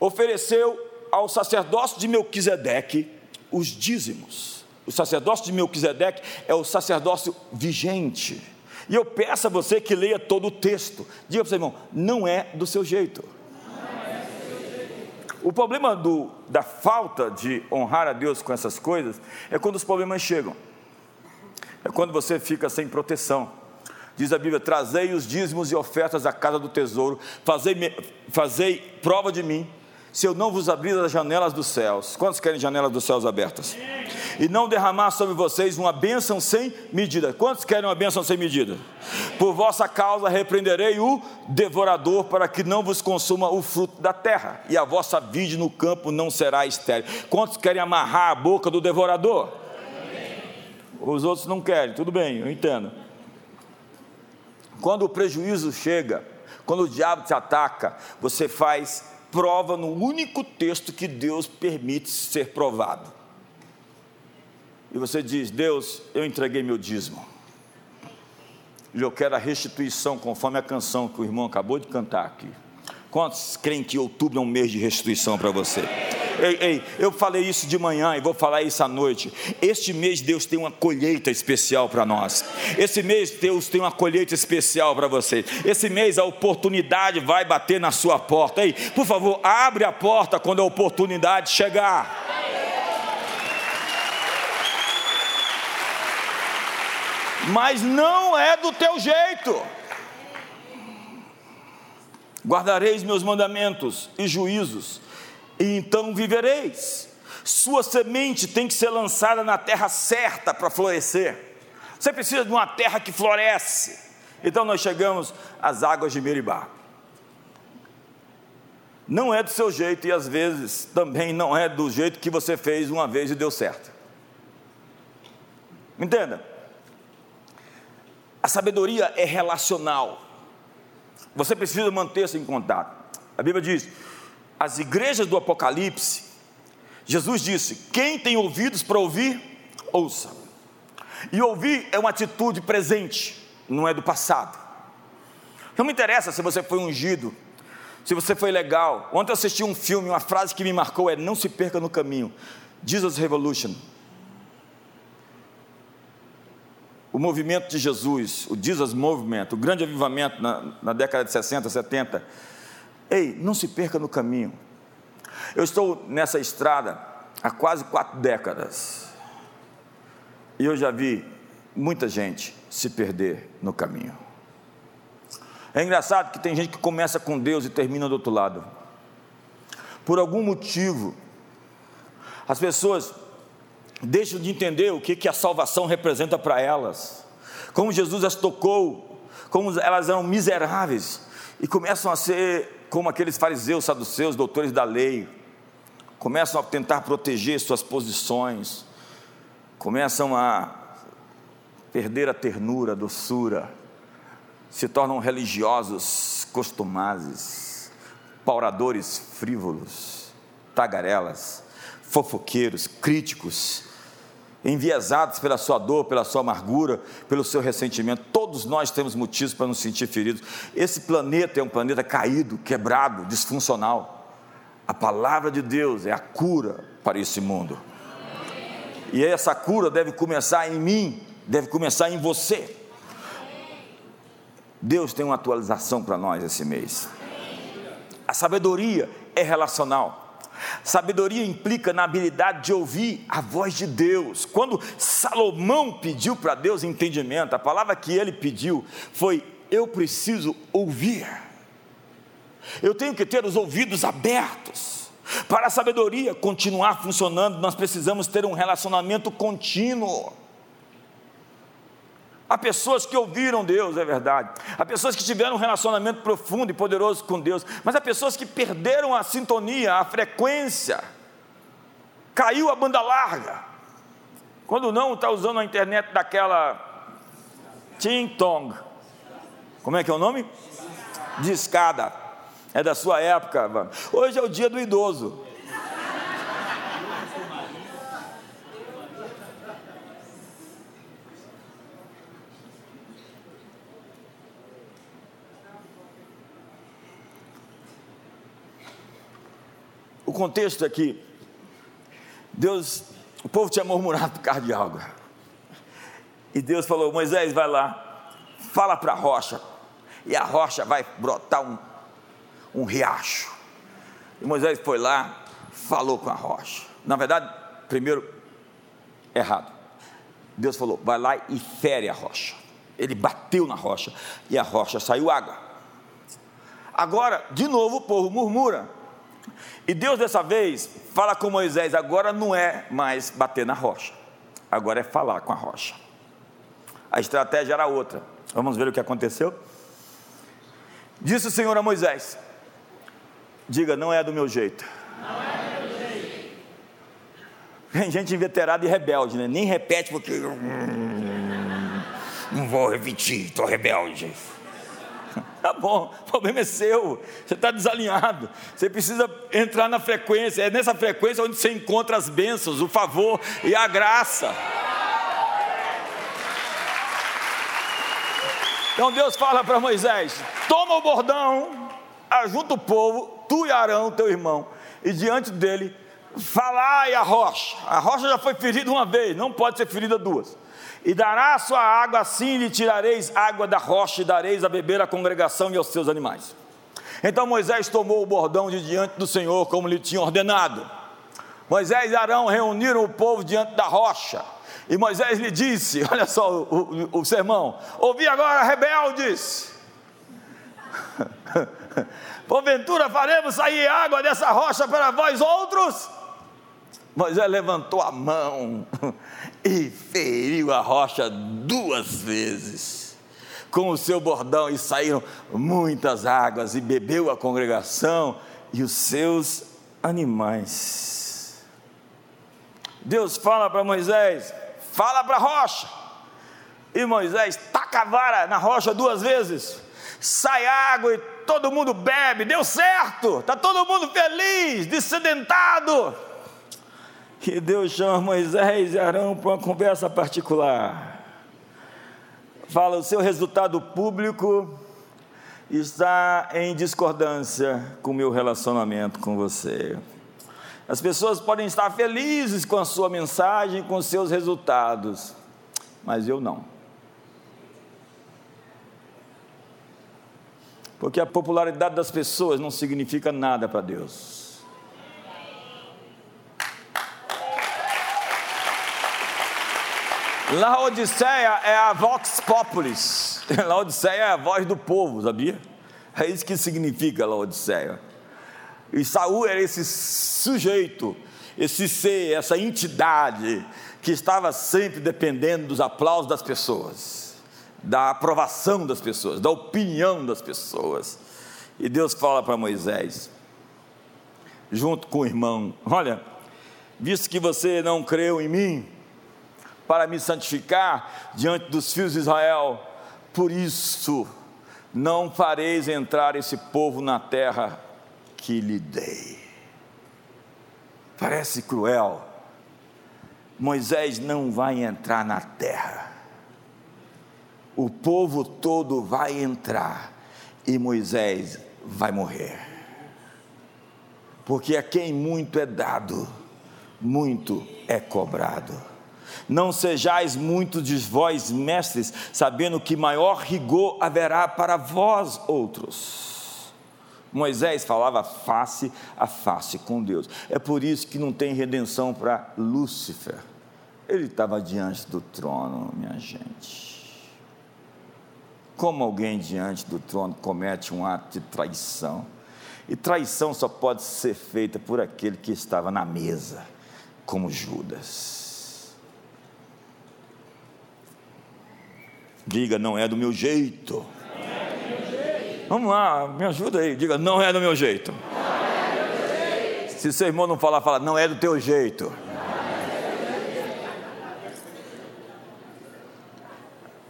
[SPEAKER 1] ofereceu ao sacerdócio de Melquisedeque os dízimos. O sacerdócio de Melquisedeque é o sacerdócio vigente. E eu peço a você que leia todo o texto. Diga para o seu irmão, não é do seu jeito. O problema do, da falta de honrar a Deus com essas coisas é quando os problemas chegam. É quando você fica sem proteção. Diz a Bíblia: Trazei os dízimos e ofertas à casa do tesouro, fazei, fazei prova de mim, se eu não vos abrir as janelas dos céus. Quantos querem janelas dos céus abertas? E não derramar sobre vocês uma bênção sem medida. Quantos querem uma bênção sem medida? Por vossa causa repreenderei o devorador, para que não vos consuma o fruto da terra, e a vossa vide no campo não será estéril. Quantos querem amarrar a boca do devorador? Os outros não querem, tudo bem, eu entendo. Quando o prejuízo chega, quando o diabo te ataca, você faz prova no único texto que Deus permite ser provado. E você diz: Deus, eu entreguei meu dízimo. E eu quero a restituição, conforme a canção que o irmão acabou de cantar aqui. Quantos creem que outubro é um mês de restituição para você? Ei, ei, eu falei isso de manhã e vou falar isso à noite. Este mês Deus tem uma colheita especial para nós. Esse mês Deus tem uma colheita especial para você. Esse mês a oportunidade vai bater na sua porta. Ei, por favor, abre a porta quando a oportunidade chegar. Mas não é do teu jeito. Guardareis meus mandamentos e juízos e então vivereis. Sua semente tem que ser lançada na terra certa para florescer. Você precisa de uma terra que floresce. Então nós chegamos às águas de Meribá. Não é do seu jeito e às vezes também não é do jeito que você fez uma vez e deu certo. Entenda? A sabedoria é relacional. Você precisa manter-se em contato. A Bíblia diz: as igrejas do Apocalipse Jesus disse: Quem tem ouvidos para ouvir, ouça. E ouvir é uma atitude presente, não é do passado. Não me interessa se você foi ungido, se você foi legal. Ontem eu assisti um filme, uma frase que me marcou é: Não se perca no caminho. Jesus Revolution. O movimento de Jesus, o Jesus Movement, o grande avivamento na, na década de 60, 70. Ei, não se perca no caminho. Eu estou nessa estrada há quase quatro décadas. E eu já vi muita gente se perder no caminho. É engraçado que tem gente que começa com Deus e termina do outro lado. Por algum motivo, as pessoas deixam de entender o que, que a salvação representa para elas, como Jesus as tocou, como elas eram miseráveis, e começam a ser como aqueles fariseus, saduceus, doutores da lei, começam a tentar proteger suas posições, começam a perder a ternura, a doçura, se tornam religiosos costumazes, pauradores frívolos, tagarelas, fofoqueiros, críticos, enviesados pela sua dor, pela sua amargura, pelo seu ressentimento. Todos nós temos motivos para nos sentir feridos. Esse planeta é um planeta caído, quebrado, disfuncional. A palavra de Deus é a cura para esse mundo. E essa cura deve começar em mim, deve começar em você. Deus tem uma atualização para nós esse mês. A sabedoria é relacional. Sabedoria implica na habilidade de ouvir a voz de Deus. Quando Salomão pediu para Deus entendimento, a palavra que ele pediu foi: Eu preciso ouvir. Eu tenho que ter os ouvidos abertos. Para a sabedoria continuar funcionando, nós precisamos ter um relacionamento contínuo. Há pessoas que ouviram Deus, é verdade. Há pessoas que tiveram um relacionamento profundo e poderoso com Deus, mas há pessoas que perderam a sintonia, a frequência. Caiu a banda larga. Quando não, está usando a internet daquela Ting Tong. Como é que é o nome? Discada é da sua época. Hoje é o dia do idoso. O contexto aqui, Deus, o povo tinha murmurado por causa de algo. E Deus falou: Moisés, vai lá, fala para a rocha, e a rocha vai brotar um, um riacho. E Moisés foi lá, falou com a rocha. Na verdade, primeiro, errado. Deus falou: vai lá e fere a rocha. Ele bateu na rocha e a rocha saiu água. Agora, de novo, o povo murmura. E Deus, dessa vez, fala com Moisés: agora não é mais bater na rocha, agora é falar com a rocha. A estratégia era outra. Vamos ver o que aconteceu? Disse o Senhor a Moisés: Diga, não é do meu jeito. Não é do meu jeito. Tem gente inveterada e rebelde, né? Nem repete porque. Hum, não vou repetir, estou rebelde. Tá bom, o problema é seu, você está desalinhado, você precisa entrar na frequência, é nessa frequência onde você encontra as bênçãos, o favor e a graça. Então Deus fala para Moisés: toma o bordão, ajunta o povo, tu e Arão, teu irmão, e diante dele, falai a rocha. A rocha já foi ferida uma vez, não pode ser ferida duas. E dará a sua água, assim lhe tirareis água da rocha e dareis a beber à congregação e aos seus animais. Então Moisés tomou o bordão de diante do Senhor, como lhe tinha ordenado. Moisés e Arão reuniram o povo diante da rocha. E Moisés lhe disse: Olha só o, o, o sermão, ouvi agora, rebeldes. Porventura faremos sair água dessa rocha para vós outros? Moisés levantou a mão e feriu a rocha duas vezes com o seu bordão, e saíram muitas águas, e bebeu a congregação e os seus animais. Deus fala para Moisés: fala para a rocha. E Moisés taca a vara na rocha duas vezes, sai água e todo mundo bebe, deu certo, está todo mundo feliz, descedentado. Que Deus chama Moisés e Arão para uma conversa particular. Fala, o seu resultado público está em discordância com o meu relacionamento com você. As pessoas podem estar felizes com a sua mensagem, com seus resultados, mas eu não. Porque a popularidade das pessoas não significa nada para Deus. Laodiceia é a vox populis. Laodiceia é a voz do povo, sabia? É isso que significa Laodiceia. E Saul era esse sujeito, esse ser, essa entidade que estava sempre dependendo dos aplausos das pessoas, da aprovação das pessoas, da opinião das pessoas. E Deus fala para Moisés, junto com o irmão: Olha, visto que você não creu em mim, para me santificar diante dos filhos de Israel. Por isso, não fareis entrar esse povo na terra que lhe dei. Parece cruel. Moisés não vai entrar na terra. O povo todo vai entrar e Moisés vai morrer. Porque a quem muito é dado, muito é cobrado. Não sejais muitos de vós mestres, sabendo que maior rigor haverá para vós outros. Moisés falava face a face com Deus. É por isso que não tem redenção para Lúcifer. Ele estava diante do trono, minha gente. Como alguém diante do trono comete um ato de traição? E traição só pode ser feita por aquele que estava na mesa, como Judas. Diga, não é do meu jeito. Vamos lá, me ajuda aí. Diga, não é do meu jeito. Se seu irmão não falar, fala, não é do teu jeito.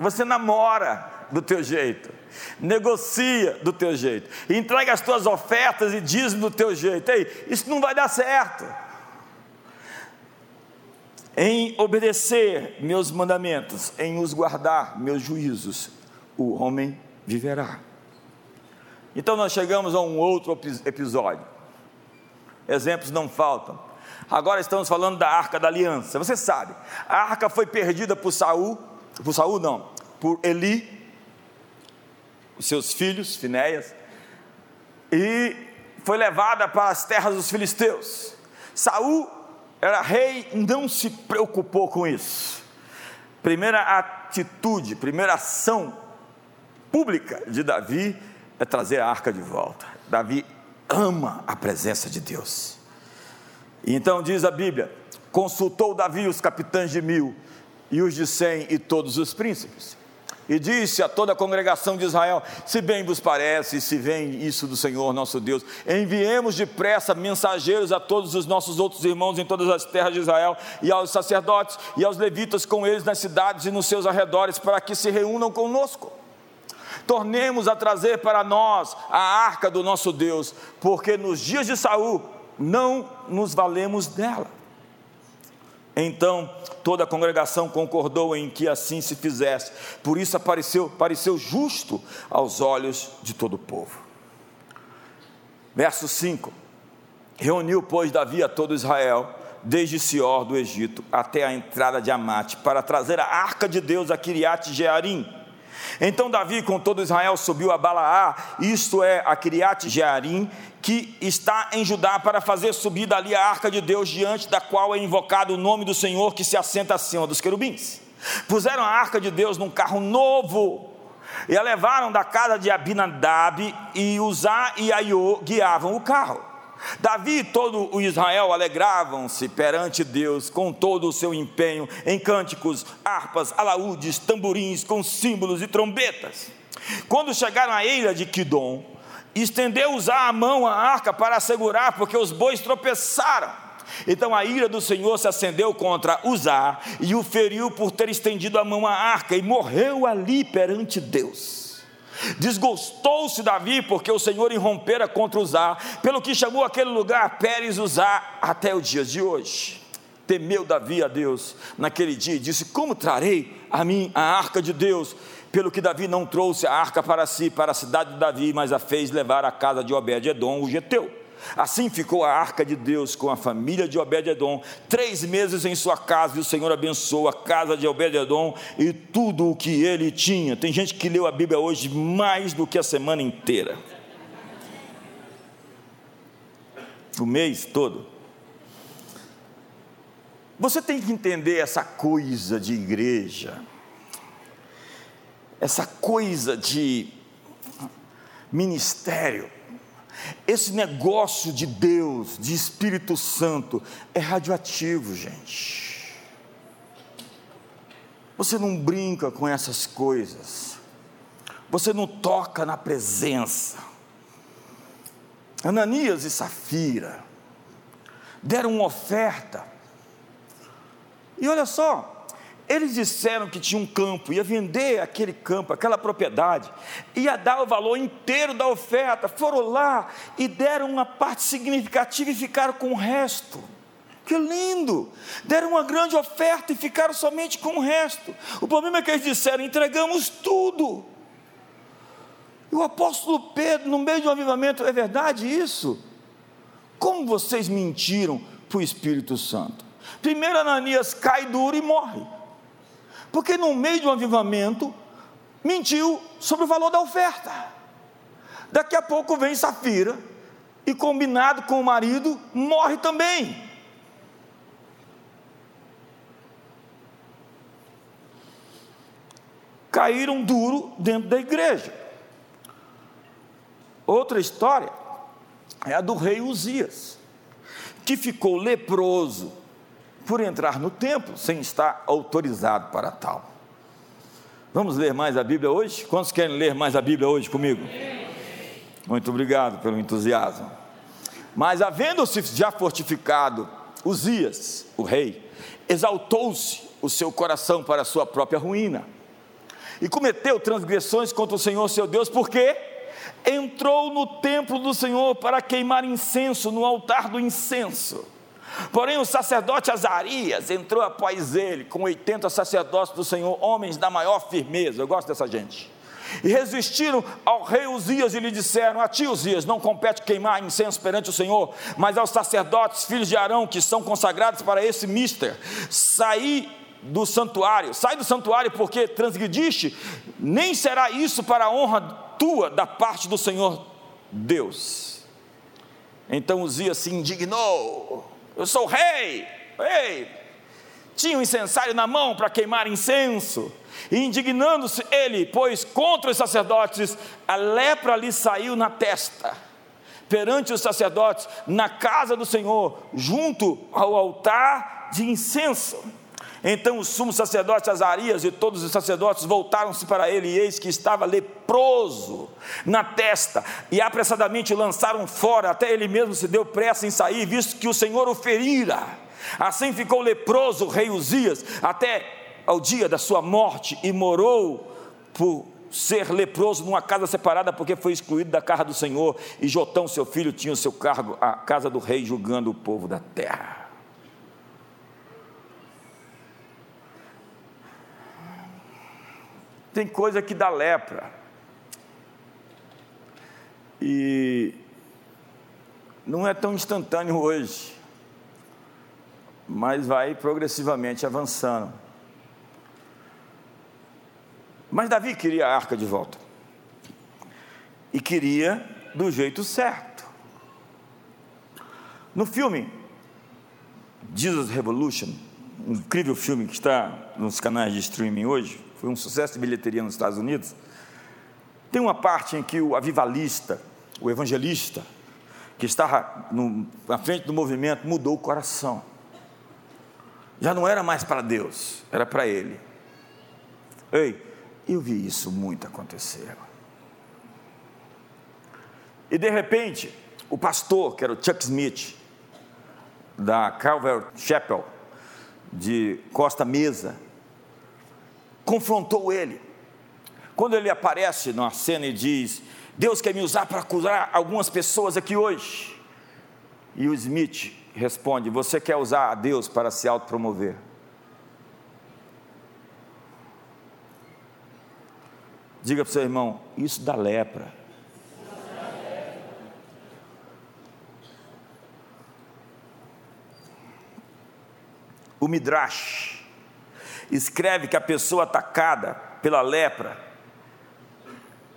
[SPEAKER 1] Você namora do teu jeito, negocia do teu jeito, entrega as tuas ofertas e diz do teu jeito. Ei, isso não vai dar certo em obedecer meus mandamentos, em os guardar meus juízos, o homem viverá. Então nós chegamos a um outro episódio. Exemplos não faltam. Agora estamos falando da Arca da Aliança. Você sabe, a arca foi perdida por Saul, por Saul não, por Eli, os seus filhos, Finéias, e foi levada para as terras dos filisteus. Saul era rei, não se preocupou com isso. Primeira atitude, primeira ação pública de Davi é trazer a arca de volta. Davi ama a presença de Deus. E então diz a Bíblia: consultou Davi os capitães de mil e os de cem e todos os príncipes e disse a toda a congregação de Israel: Se bem vos parece, se vem isso do Senhor nosso Deus, enviemos depressa mensageiros a todos os nossos outros irmãos em todas as terras de Israel, e aos sacerdotes e aos levitas com eles nas cidades e nos seus arredores, para que se reúnam conosco. Tornemos a trazer para nós a arca do nosso Deus, porque nos dias de Saul não nos valemos dela. Então toda a congregação concordou em que assim se fizesse. Por isso apareceu, pareceu justo aos olhos de todo o povo. Verso 5: Reuniu, pois, Davi a todo Israel, desde Sior do Egito até a entrada de Amate, para trazer a arca de Deus a Kiriat Jearim então Davi com todo Israel subiu a Balaá, isto é, a Criate Jearim, que está em Judá, para fazer subir dali a arca de Deus, diante da qual é invocado o nome do Senhor que se assenta acima dos querubins. Puseram a arca de Deus num carro novo, e a levaram da casa de Abinadab, e Uzá e Aiô guiavam o carro. Davi e todo o Israel alegravam-se perante Deus com todo o seu empenho em cânticos, harpas, alaúdes, tamborins, com símbolos e trombetas. Quando chegaram à ilha de Quidom, estendeu usar a mão à arca para assegurar, porque os bois tropeçaram. Então a ira do Senhor se acendeu contra Uzá e o feriu por ter estendido a mão à arca e morreu ali perante Deus. Desgostou-se Davi porque o Senhor irrompera contra Uzá, pelo que chamou aquele lugar Pérez Uzá até o dia de hoje. temeu Davi a Deus naquele dia e disse: Como trarei a mim a arca de Deus? Pelo que Davi não trouxe a arca para si, para a cidade de Davi, mas a fez levar à casa de Obed-Edom, o geteu. Assim ficou a arca de Deus com a família de Obed-Edom, três meses em sua casa, e o Senhor abençoou a casa de Obed-Edom e tudo o que ele tinha. Tem gente que leu a Bíblia hoje mais do que a semana inteira. O mês todo. Você tem que entender essa coisa de igreja, essa coisa de ministério esse negócio de Deus, de Espírito Santo, é radioativo, gente. Você não brinca com essas coisas, você não toca na presença. Ananias e Safira deram uma oferta, e olha só, eles disseram que tinha um campo, ia vender aquele campo, aquela propriedade, ia dar o valor inteiro da oferta. Foram lá e deram uma parte significativa e ficaram com o resto. Que lindo! Deram uma grande oferta e ficaram somente com o resto. O problema é que eles disseram: entregamos tudo. E o apóstolo Pedro, no meio de um avivamento, é verdade isso? Como vocês mentiram para o Espírito Santo? Primeiro Ananias cai duro e morre. Porque no meio de um avivamento, mentiu sobre o valor da oferta. Daqui a pouco vem Safira e, combinado com o marido, morre também. Caíram duro dentro da igreja. Outra história é a do rei Uzias, que ficou leproso por entrar no templo sem estar autorizado para tal. Vamos ler mais a Bíblia hoje? Quantos querem ler mais a Bíblia hoje comigo? Muito obrigado pelo entusiasmo. Mas havendo-se já fortificado Uzias, o rei, exaltou-se o seu coração para a sua própria ruína e cometeu transgressões contra o Senhor seu Deus, porque entrou no templo do Senhor para queimar incenso no altar do incenso Porém, o sacerdote Azarias entrou após ele, com 80 sacerdotes do Senhor, homens da maior firmeza. Eu gosto dessa gente. E resistiram ao rei Uzias e lhe disseram: A ti, Uzias, não compete queimar incenso perante o Senhor, mas aos sacerdotes, filhos de Arão, que são consagrados para esse mister, saí do santuário, sai do santuário porque transgrediste, nem será isso para a honra tua da parte do Senhor Deus. Então Uzias se indignou eu sou rei, rei. Tinha um incensário na mão para queimar incenso, e indignando-se ele, pois contra os sacerdotes a lepra lhe saiu na testa, perante os sacerdotes, na casa do Senhor, junto ao altar de incenso. Então o sumo sacerdote Azarias e todos os sacerdotes voltaram-se para ele, e eis que estava leproso na testa, e apressadamente o lançaram fora, até ele mesmo se deu pressa em sair, visto que o Senhor o ferira. Assim ficou leproso o rei Uzias, até ao dia da sua morte, e morou por ser leproso numa casa separada, porque foi excluído da casa do Senhor, e Jotão, seu filho, tinha o seu cargo, a casa do rei, julgando o povo da terra. Tem coisa que dá lepra. E não é tão instantâneo hoje, mas vai progressivamente avançando. Mas Davi queria a arca de volta. E queria do jeito certo. No filme Jesus Revolution, um incrível filme que está nos canais de streaming hoje, foi um sucesso de bilheteria nos Estados Unidos. Tem uma parte em que o avivalista, o evangelista, que estava no, na frente do movimento, mudou o coração. Já não era mais para Deus, era para ele. Ei, eu vi isso muito acontecer. E de repente, o pastor, que era o Chuck Smith, da Calvary Chapel, de Costa Mesa, confrontou ele. Quando ele aparece na cena e diz: Deus quer me usar para curar algumas pessoas aqui hoje. E o Smith responde: Você quer usar a Deus para se autopromover? Diga para o seu irmão: Isso dá lepra. O Midrash escreve que a pessoa atacada pela lepra,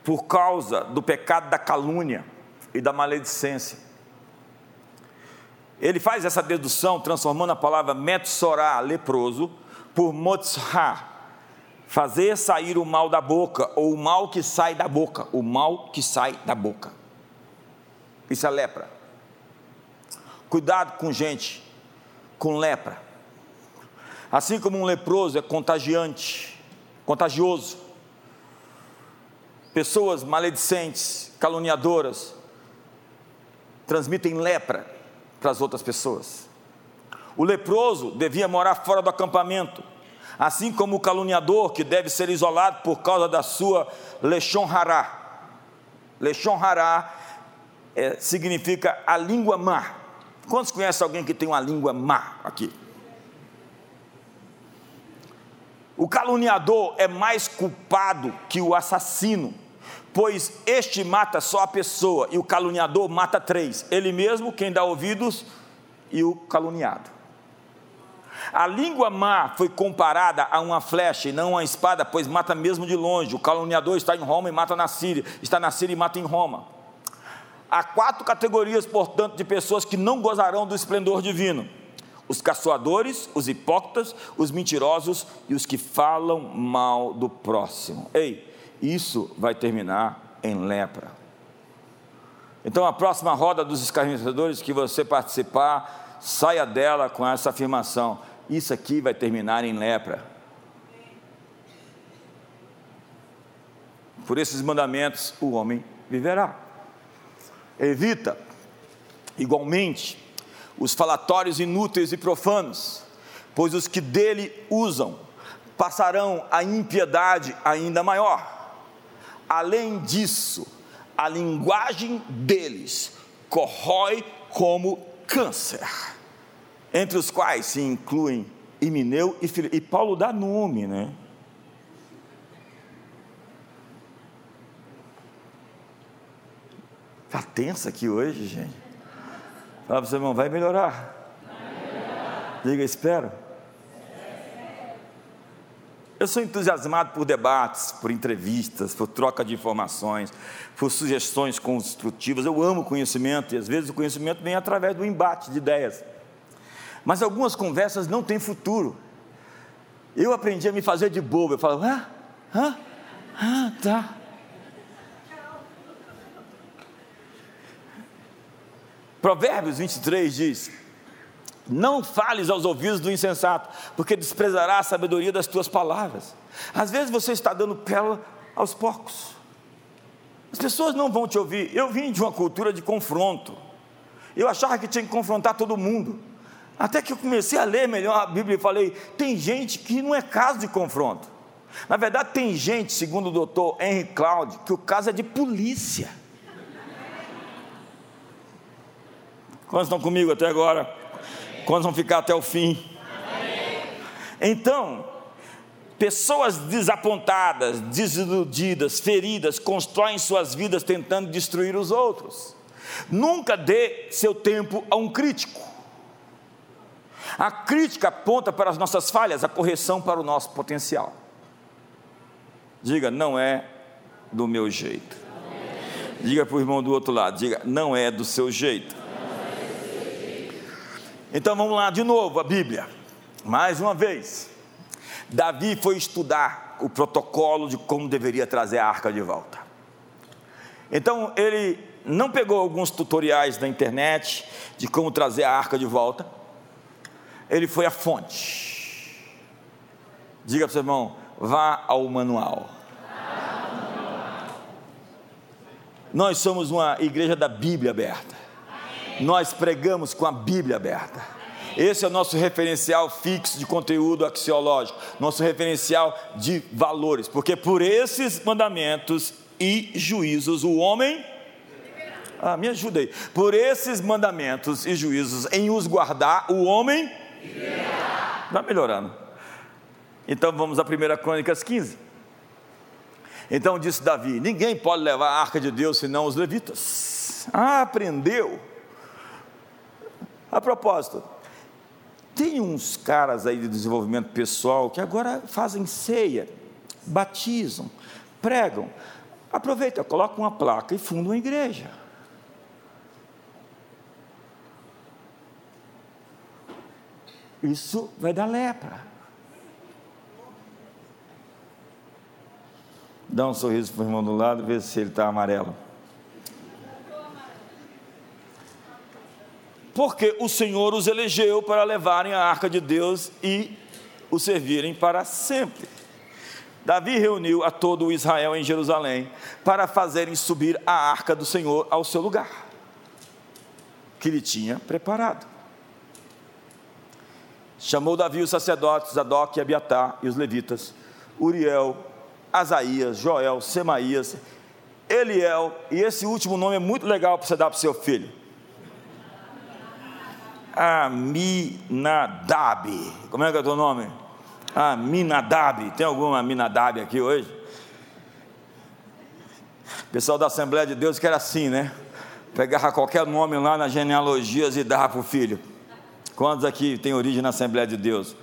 [SPEAKER 1] por causa do pecado da calúnia e da maledicência, ele faz essa dedução transformando a palavra metsorá, leproso, por motzha, fazer sair o mal da boca, ou o mal que sai da boca, o mal que sai da boca. Isso é lepra. Cuidado com gente com lepra. Assim como um leproso é contagiante, contagioso. Pessoas maledicentes, caluniadoras, transmitem lepra para as outras pessoas. O leproso devia morar fora do acampamento, assim como o caluniador, que deve ser isolado por causa da sua lechon hará. É, significa a língua má. Quantos conhecem alguém que tem uma língua má aqui? O caluniador é mais culpado que o assassino, pois este mata só a pessoa e o caluniador mata três: ele mesmo, quem dá ouvidos e o caluniado. A língua má foi comparada a uma flecha e não a espada, pois mata mesmo de longe. O caluniador está em Roma e mata na Síria, está na Síria e mata em Roma. Há quatro categorias, portanto, de pessoas que não gozarão do esplendor divino os caçoadores, os hipócritas, os mentirosos e os que falam mal do próximo. Ei, isso vai terminar em lepra. Então, a próxima roda dos escarnecedores que você participar, saia dela com essa afirmação: Isso aqui vai terminar em lepra. Por esses mandamentos o homem viverá. Evita, igualmente, os falatórios inúteis e profanos, pois os que dele usam passarão a impiedade ainda maior. Além disso, a linguagem deles corrói como câncer, entre os quais se incluem Imineu e Filipe. E Paulo dá nome, né? Está tensa aqui hoje, gente. Fala para o seu irmão, vai melhorar. vai melhorar. Diga, espero. Eu sou entusiasmado por debates, por entrevistas, por troca de informações, por sugestões construtivas. Eu amo conhecimento e às vezes o conhecimento vem através do embate de ideias. Mas algumas conversas não têm futuro. Eu aprendi a me fazer de bobo. Eu falo, ah, ah, ah, tá. Provérbios 23 diz: Não fales aos ouvidos do insensato, porque desprezará a sabedoria das tuas palavras. Às vezes você está dando pérola aos porcos. As pessoas não vão te ouvir. Eu vim de uma cultura de confronto. Eu achava que tinha que confrontar todo mundo. Até que eu comecei a ler melhor a Bíblia e falei: tem gente que não é caso de confronto. Na verdade, tem gente, segundo o doutor Henry Cloud, que o caso é de polícia. Quantos estão comigo até agora? Quantos vão ficar até o fim? Então, pessoas desapontadas, desiludidas, feridas, constroem suas vidas tentando destruir os outros. Nunca dê seu tempo a um crítico. A crítica aponta para as nossas falhas, a correção para o nosso potencial. Diga, não é do meu jeito. Diga para o irmão do outro lado, diga, não é do seu jeito. Então vamos lá de novo a Bíblia. Mais uma vez. Davi foi estudar o protocolo de como deveria trazer a arca de volta. Então ele não pegou alguns tutoriais da internet de como trazer a arca de volta. Ele foi à fonte. Diga para o seu irmão, vá ao manual. Nós somos uma igreja da Bíblia aberta nós pregamos com a Bíblia aberta. Esse é o nosso referencial fixo de conteúdo axiológico, nosso referencial de valores, porque por esses mandamentos e juízos o homem. Ah, me ajuda aí. Por esses mandamentos e juízos em os guardar, o homem está melhorando. Então vamos a 1 Crônicas 15. Então disse Davi: Ninguém pode levar a arca de Deus senão os levitas. Ah, aprendeu. A propósito, tem uns caras aí de desenvolvimento pessoal que agora fazem ceia, batizam, pregam. Aproveita, coloca uma placa e funda uma igreja. Isso vai dar lepra. Dá um sorriso para o irmão do lado, vê se ele está amarelo. Porque o Senhor os elegeu para levarem a arca de Deus e o servirem para sempre. Davi reuniu a todo o Israel em Jerusalém para fazerem subir a arca do Senhor ao seu lugar, que lhe tinha preparado. Chamou Davi os sacerdotes Zadok e Abiatar e os levitas, Uriel, Asaías, Joel, Semaías, Eliel, e esse último nome é muito legal para você dar para o seu filho. Aminadab. Como é que é o teu nome? Aminadab. Tem alguma Aminadab aqui hoje? O pessoal da Assembleia de Deus que era assim, né? Pegava qualquer nome lá nas genealogias e dava para o filho. Quantos aqui tem origem na Assembleia de Deus?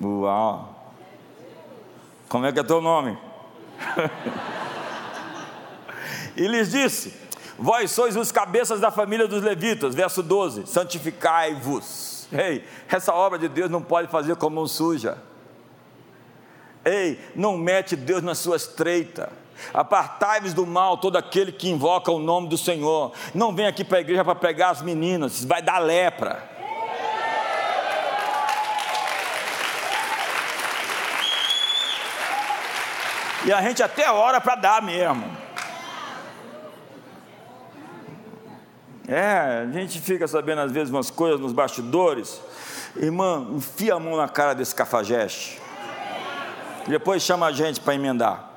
[SPEAKER 1] Uau! Como é que é teu nome? e lhes disse: Vós sois os cabeças da família dos levitas, verso 12: santificai-vos. Ei, essa obra de Deus não pode fazer com mão suja. Ei, não mete Deus nas suas treitas. Apartai-vos do mal todo aquele que invoca o nome do Senhor. Não vem aqui para a igreja para pegar as meninas, vai dar lepra. E a gente até ora para dar mesmo. É, a gente fica sabendo às vezes umas coisas nos bastidores. Irmã, enfia a mão na cara desse cafajeste. Depois chama a gente para emendar.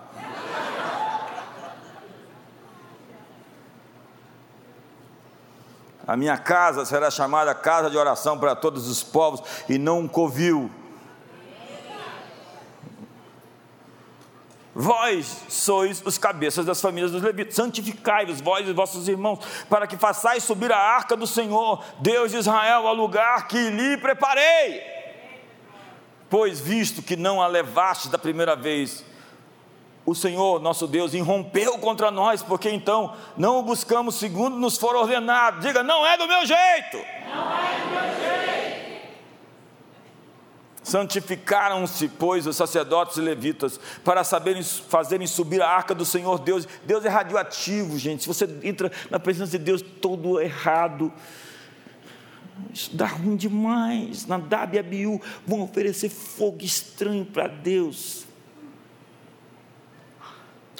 [SPEAKER 1] A minha casa será chamada casa de oração para todos os povos e não um covil. Vós sois os cabeças das famílias dos levitas, santificai-vos, vós e vossos irmãos, para que façais subir a arca do Senhor, Deus de Israel, ao lugar que lhe preparei. Pois visto que não a levaste da primeira vez, o Senhor, nosso Deus, irrompeu contra nós, porque então não o buscamos segundo nos for ordenado. Diga, não é do meu jeito.
[SPEAKER 2] Não é do meu jeito.
[SPEAKER 1] Santificaram-se, pois, os sacerdotes e levitas, para saberem fazerem subir a arca do Senhor Deus. Deus é radioativo, gente. Se você entra na presença de Deus todo errado, isso dá ruim demais. Nadab e Abiú vão oferecer fogo estranho para Deus.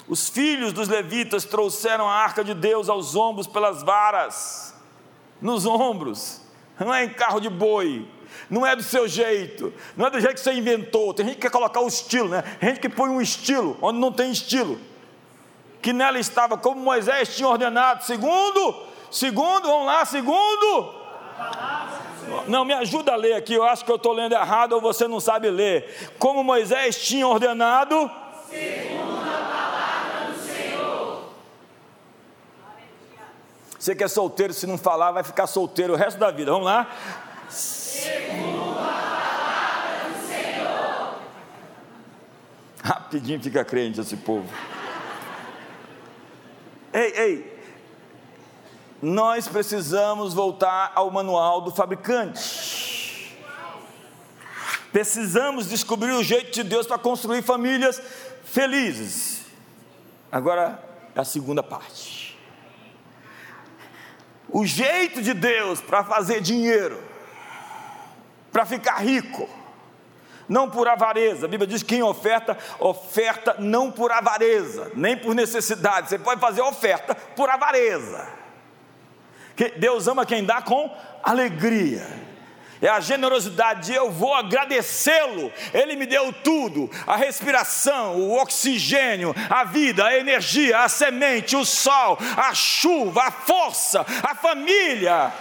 [SPEAKER 1] Os filhos dos levitas trouxeram a arca de Deus aos ombros pelas varas, nos ombros, não é em carro de boi, não é do seu jeito, não é do jeito que você inventou. Tem gente que quer colocar o estilo, né? Tem gente que põe um estilo onde não tem estilo. Que nela estava como Moisés tinha ordenado, segundo, segundo, vamos lá, segundo. Não, me ajuda a ler aqui, eu acho que eu estou lendo errado ou você não sabe ler. Como Moisés tinha ordenado.
[SPEAKER 2] Segundo a palavra do Senhor.
[SPEAKER 1] Você que é solteiro, se não falar, vai ficar solteiro o resto da vida. Vamos lá?
[SPEAKER 2] Segundo a palavra do Senhor.
[SPEAKER 1] Rapidinho fica crente esse povo. Ei, ei. Nós precisamos voltar ao manual do fabricante. Precisamos descobrir o jeito de Deus para construir famílias felizes. Agora, a segunda parte. O jeito de Deus para fazer dinheiro para ficar rico, não por avareza. A Bíblia diz que quem oferta, oferta não por avareza, nem por necessidade. Você pode fazer oferta por avareza. Deus ama quem dá com alegria. é a generosidade, eu vou agradecê-lo. Ele me deu tudo: a respiração, o oxigênio, a vida, a energia, a semente, o sol, a chuva, a força, a família.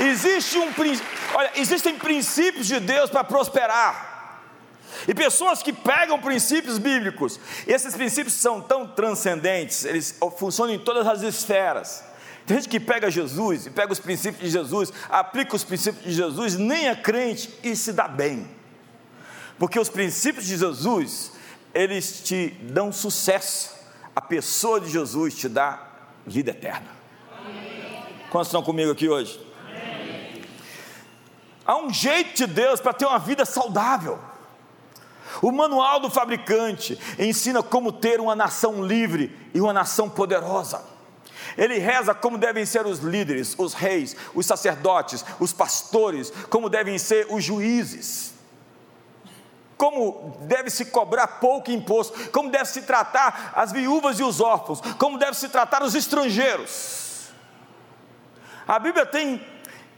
[SPEAKER 1] Existe um, olha, existem princípios de Deus para prosperar. E pessoas que pegam princípios bíblicos, esses princípios são tão transcendentes, eles funcionam em todas as esferas. Tem gente que pega Jesus e pega os princípios de Jesus, aplica os princípios de Jesus, nem é crente e se dá bem. Porque os princípios de Jesus, eles te dão sucesso. A pessoa de Jesus te dá vida eterna. Quantos estão comigo aqui hoje? Há um jeito de Deus para ter uma vida saudável. O manual do fabricante ensina como ter uma nação livre e uma nação poderosa. Ele reza como devem ser os líderes, os reis, os sacerdotes, os pastores, como devem ser os juízes. Como deve se cobrar pouco imposto, como deve se tratar as viúvas e os órfãos, como deve se tratar os estrangeiros. A Bíblia tem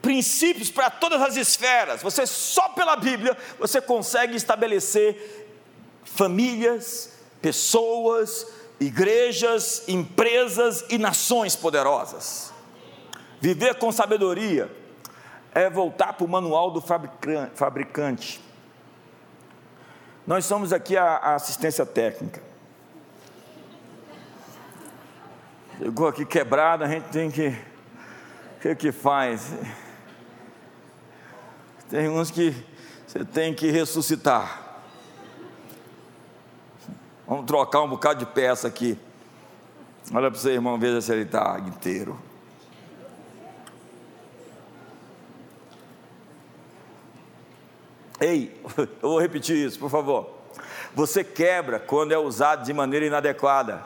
[SPEAKER 1] princípios para todas as esferas. Você só pela Bíblia você consegue estabelecer famílias, pessoas, igrejas, empresas e nações poderosas. Viver com sabedoria é voltar para o manual do fabricante. Nós somos aqui a, a assistência técnica. Chegou aqui quebrado, a gente tem que. O que, que faz? Tem uns que você tem que ressuscitar. Vamos trocar um bocado de peça aqui. Olha para você, irmão, veja se ele está inteiro. Ei, eu vou repetir isso, por favor. Você quebra quando é usado de maneira inadequada,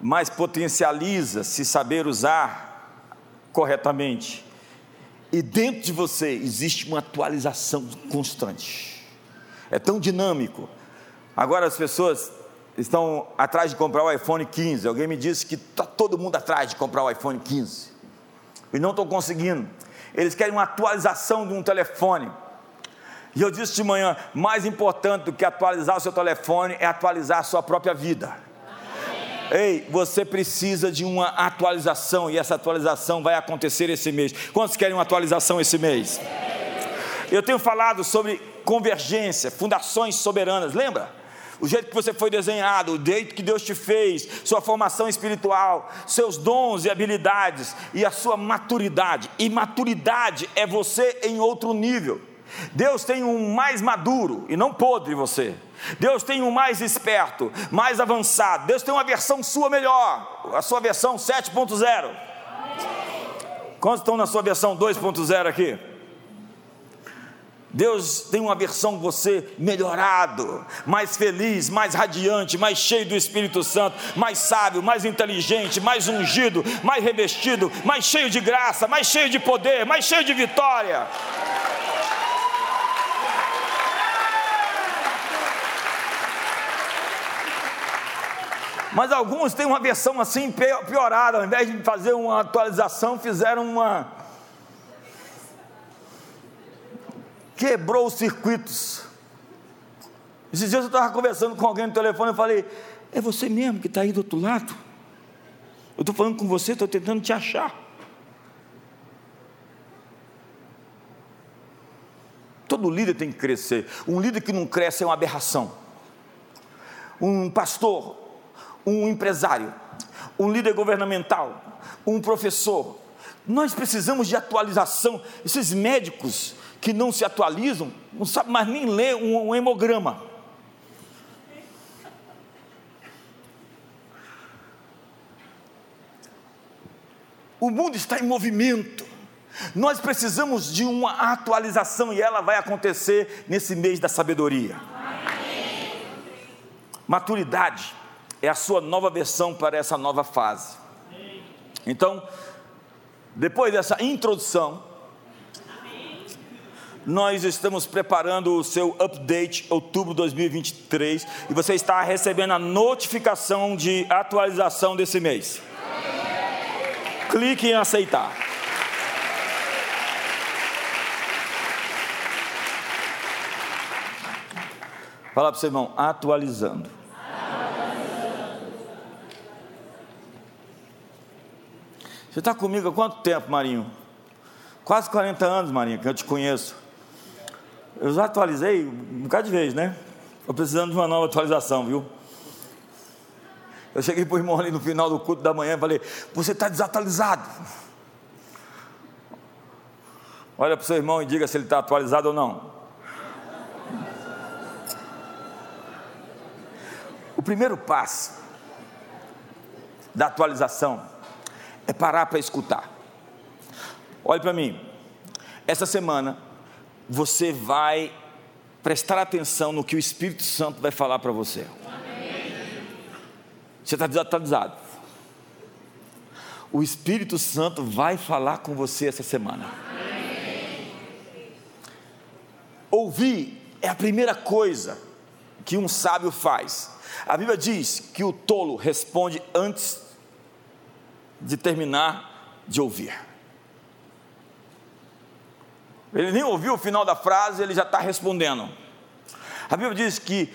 [SPEAKER 1] mas potencializa se saber usar corretamente. E dentro de você existe uma atualização constante é tão dinâmico. Agora as pessoas estão atrás de comprar o iPhone 15. Alguém me disse que está todo mundo atrás de comprar o iPhone 15 e não estão conseguindo. Eles querem uma atualização de um telefone. E eu disse de manhã: mais importante do que atualizar o seu telefone é atualizar a sua própria vida. Ei, você precisa de uma atualização e essa atualização vai acontecer esse mês. Quantos querem uma atualização esse mês? Eu tenho falado sobre convergência, fundações soberanas, lembra? O jeito que você foi desenhado, o jeito que Deus te fez, sua formação espiritual, seus dons e habilidades e a sua maturidade. E maturidade é você em outro nível. Deus tem um mais maduro e não podre você. Deus tem um mais esperto, mais avançado. Deus tem uma versão sua melhor, a sua versão 7.0. Quantos estão na sua versão 2.0 aqui? Deus tem uma versão você melhorado, mais feliz, mais radiante, mais cheio do Espírito Santo, mais sábio, mais inteligente, mais ungido, mais revestido, mais cheio de graça, mais cheio de poder, mais cheio de vitória. Mas alguns têm uma versão assim piorada, ao invés de fazer uma atualização, fizeram uma quebrou os circuitos. Esses dias eu estava conversando com alguém no telefone e falei: É você mesmo que está aí do outro lado? Eu estou falando com você, estou tentando te achar. Todo líder tem que crescer. Um líder que não cresce é uma aberração. Um pastor, um empresário, um líder governamental, um professor. Nós precisamos de atualização. Esses médicos, que não se atualizam, não sabem mais nem ler um, um hemograma. O mundo está em movimento. Nós precisamos de uma atualização e ela vai acontecer nesse mês da sabedoria. Maturidade é a sua nova versão para essa nova fase. Então, depois dessa introdução, nós estamos preparando o seu update outubro 2023 e você está recebendo a notificação de atualização desse mês. clique em aceitar. Fala para o seu irmão, atualizando. Você está comigo há quanto tempo, Marinho? Quase 40 anos, Marinho, que eu te conheço. Eu já atualizei um bocado de vez, né? Estou precisando de uma nova atualização, viu? Eu cheguei para o irmão ali no final do culto da manhã e falei: Você está desatualizado. Olha para o seu irmão e diga se ele está atualizado ou não. O primeiro passo da atualização é parar para escutar. Olhe para mim, essa semana você vai prestar atenção no que o Espírito Santo vai falar para você. Você está desatualizado. O Espírito Santo vai falar com você essa semana. Ouvir é a primeira coisa que um sábio faz. A Bíblia diz que o tolo responde antes de terminar de ouvir. Ele nem ouviu o final da frase, ele já está respondendo. A Bíblia diz que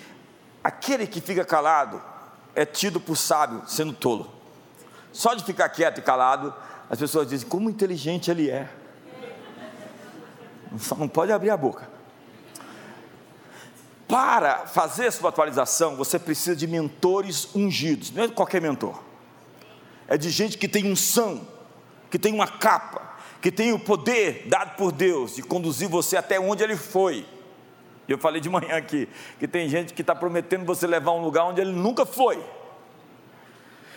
[SPEAKER 1] aquele que fica calado é tido por sábio, sendo tolo. Só de ficar quieto e calado, as pessoas dizem como inteligente ele é. Só não pode abrir a boca. Para fazer sua atualização, você precisa de mentores ungidos, não é qualquer mentor, é de gente que tem unção, que tem uma capa, que tem o poder dado por Deus de conduzir você até onde Ele foi. Eu falei de manhã aqui que tem gente que está prometendo você levar a um lugar onde ele nunca foi.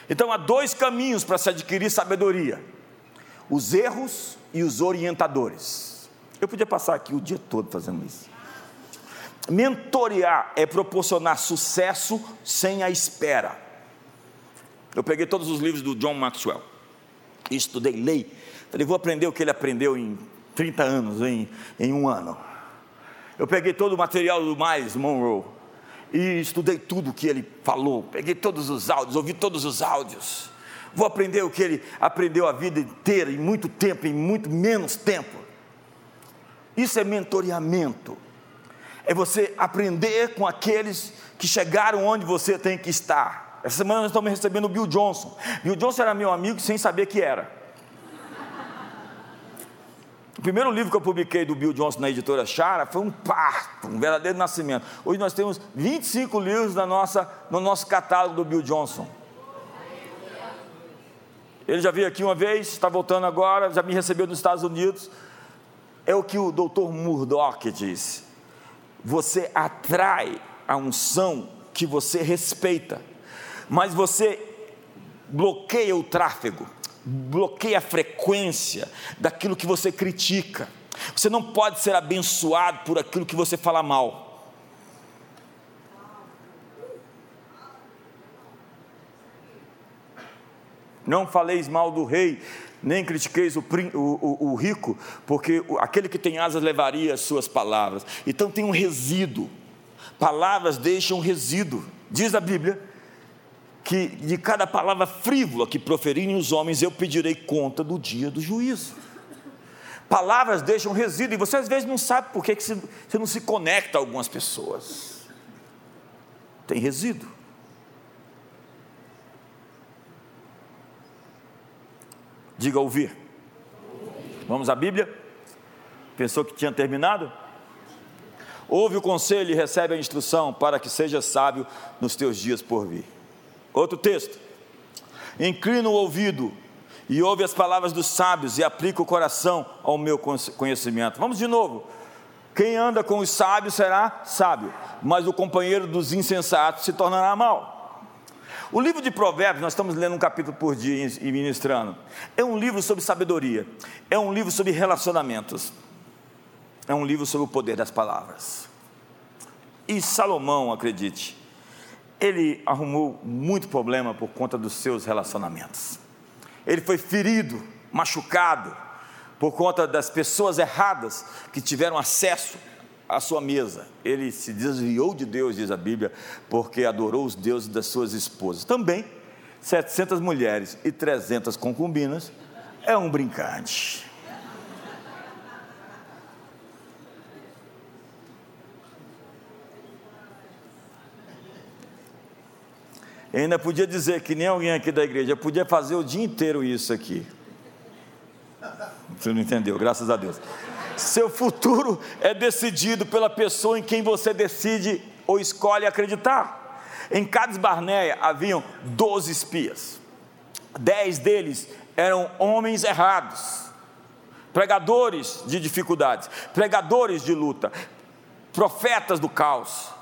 [SPEAKER 1] Então há dois caminhos para se adquirir sabedoria: os erros e os orientadores. Eu podia passar aqui o dia todo fazendo isso. Mentorear é proporcionar sucesso sem a espera. Eu peguei todos os livros do John Maxwell, estudei lei, falei, vou aprender o que ele aprendeu em 30 anos, em, em um ano. Eu peguei todo o material do Miles Monroe e estudei tudo o que ele falou, peguei todos os áudios, ouvi todos os áudios. Vou aprender o que ele aprendeu a vida inteira, em muito tempo, em muito menos tempo. Isso é mentoreamento é você aprender com aqueles que chegaram onde você tem que estar. Essa semana nós estamos recebendo o Bill Johnson. Bill Johnson era meu amigo sem saber que era. O primeiro livro que eu publiquei do Bill Johnson na editora Chara foi um parto, um verdadeiro nascimento. Hoje nós temos 25 livros na nossa, no nosso catálogo do Bill Johnson. Ele já veio aqui uma vez, está voltando agora, já me recebeu nos Estados Unidos. É o que o doutor Murdoch disse você atrai a unção que você respeita, mas você bloqueia o tráfego, bloqueia a frequência daquilo que você critica. Você não pode ser abençoado por aquilo que você fala mal. Não faleis mal do rei, nem critiqueis o, o, o, rico, porque aquele que tem asas levaria as suas palavras. Então tem um resíduo. Palavras deixam resíduo. Diz a Bíblia que de cada palavra frívola que proferirem os homens, eu pedirei conta do dia do juízo. Palavras deixam resíduo, e você às vezes não sabe por que você não se conecta a algumas pessoas. Tem resíduo. Diga ouvir. Vamos à Bíblia? Pensou que tinha terminado? Ouve o conselho e recebe a instrução para que seja sábio nos teus dias por vir. Outro texto. Inclina o ouvido e ouve as palavras dos sábios e aplica o coração ao meu conhecimento. Vamos de novo. Quem anda com os sábios será sábio, mas o companheiro dos insensatos se tornará mal. O livro de Provérbios, nós estamos lendo um capítulo por dia e ministrando. É um livro sobre sabedoria, é um livro sobre relacionamentos, é um livro sobre o poder das palavras. E Salomão, acredite, ele arrumou muito problema por conta dos seus relacionamentos. Ele foi ferido, machucado, por conta das pessoas erradas que tiveram acesso a sua mesa. Ele se desviou de Deus, diz a Bíblia, porque adorou os deuses das suas esposas. Também, 700 mulheres e 300 concubinas é um brincante. Eu ainda podia dizer que nem alguém aqui da igreja, podia fazer o dia inteiro isso aqui. Você não entendeu, graças a Deus. Seu futuro é decidido pela pessoa em quem você decide ou escolhe acreditar. Em Cades Barneia haviam 12 espias. Dez deles eram homens errados, pregadores de dificuldades, pregadores de luta, profetas do caos.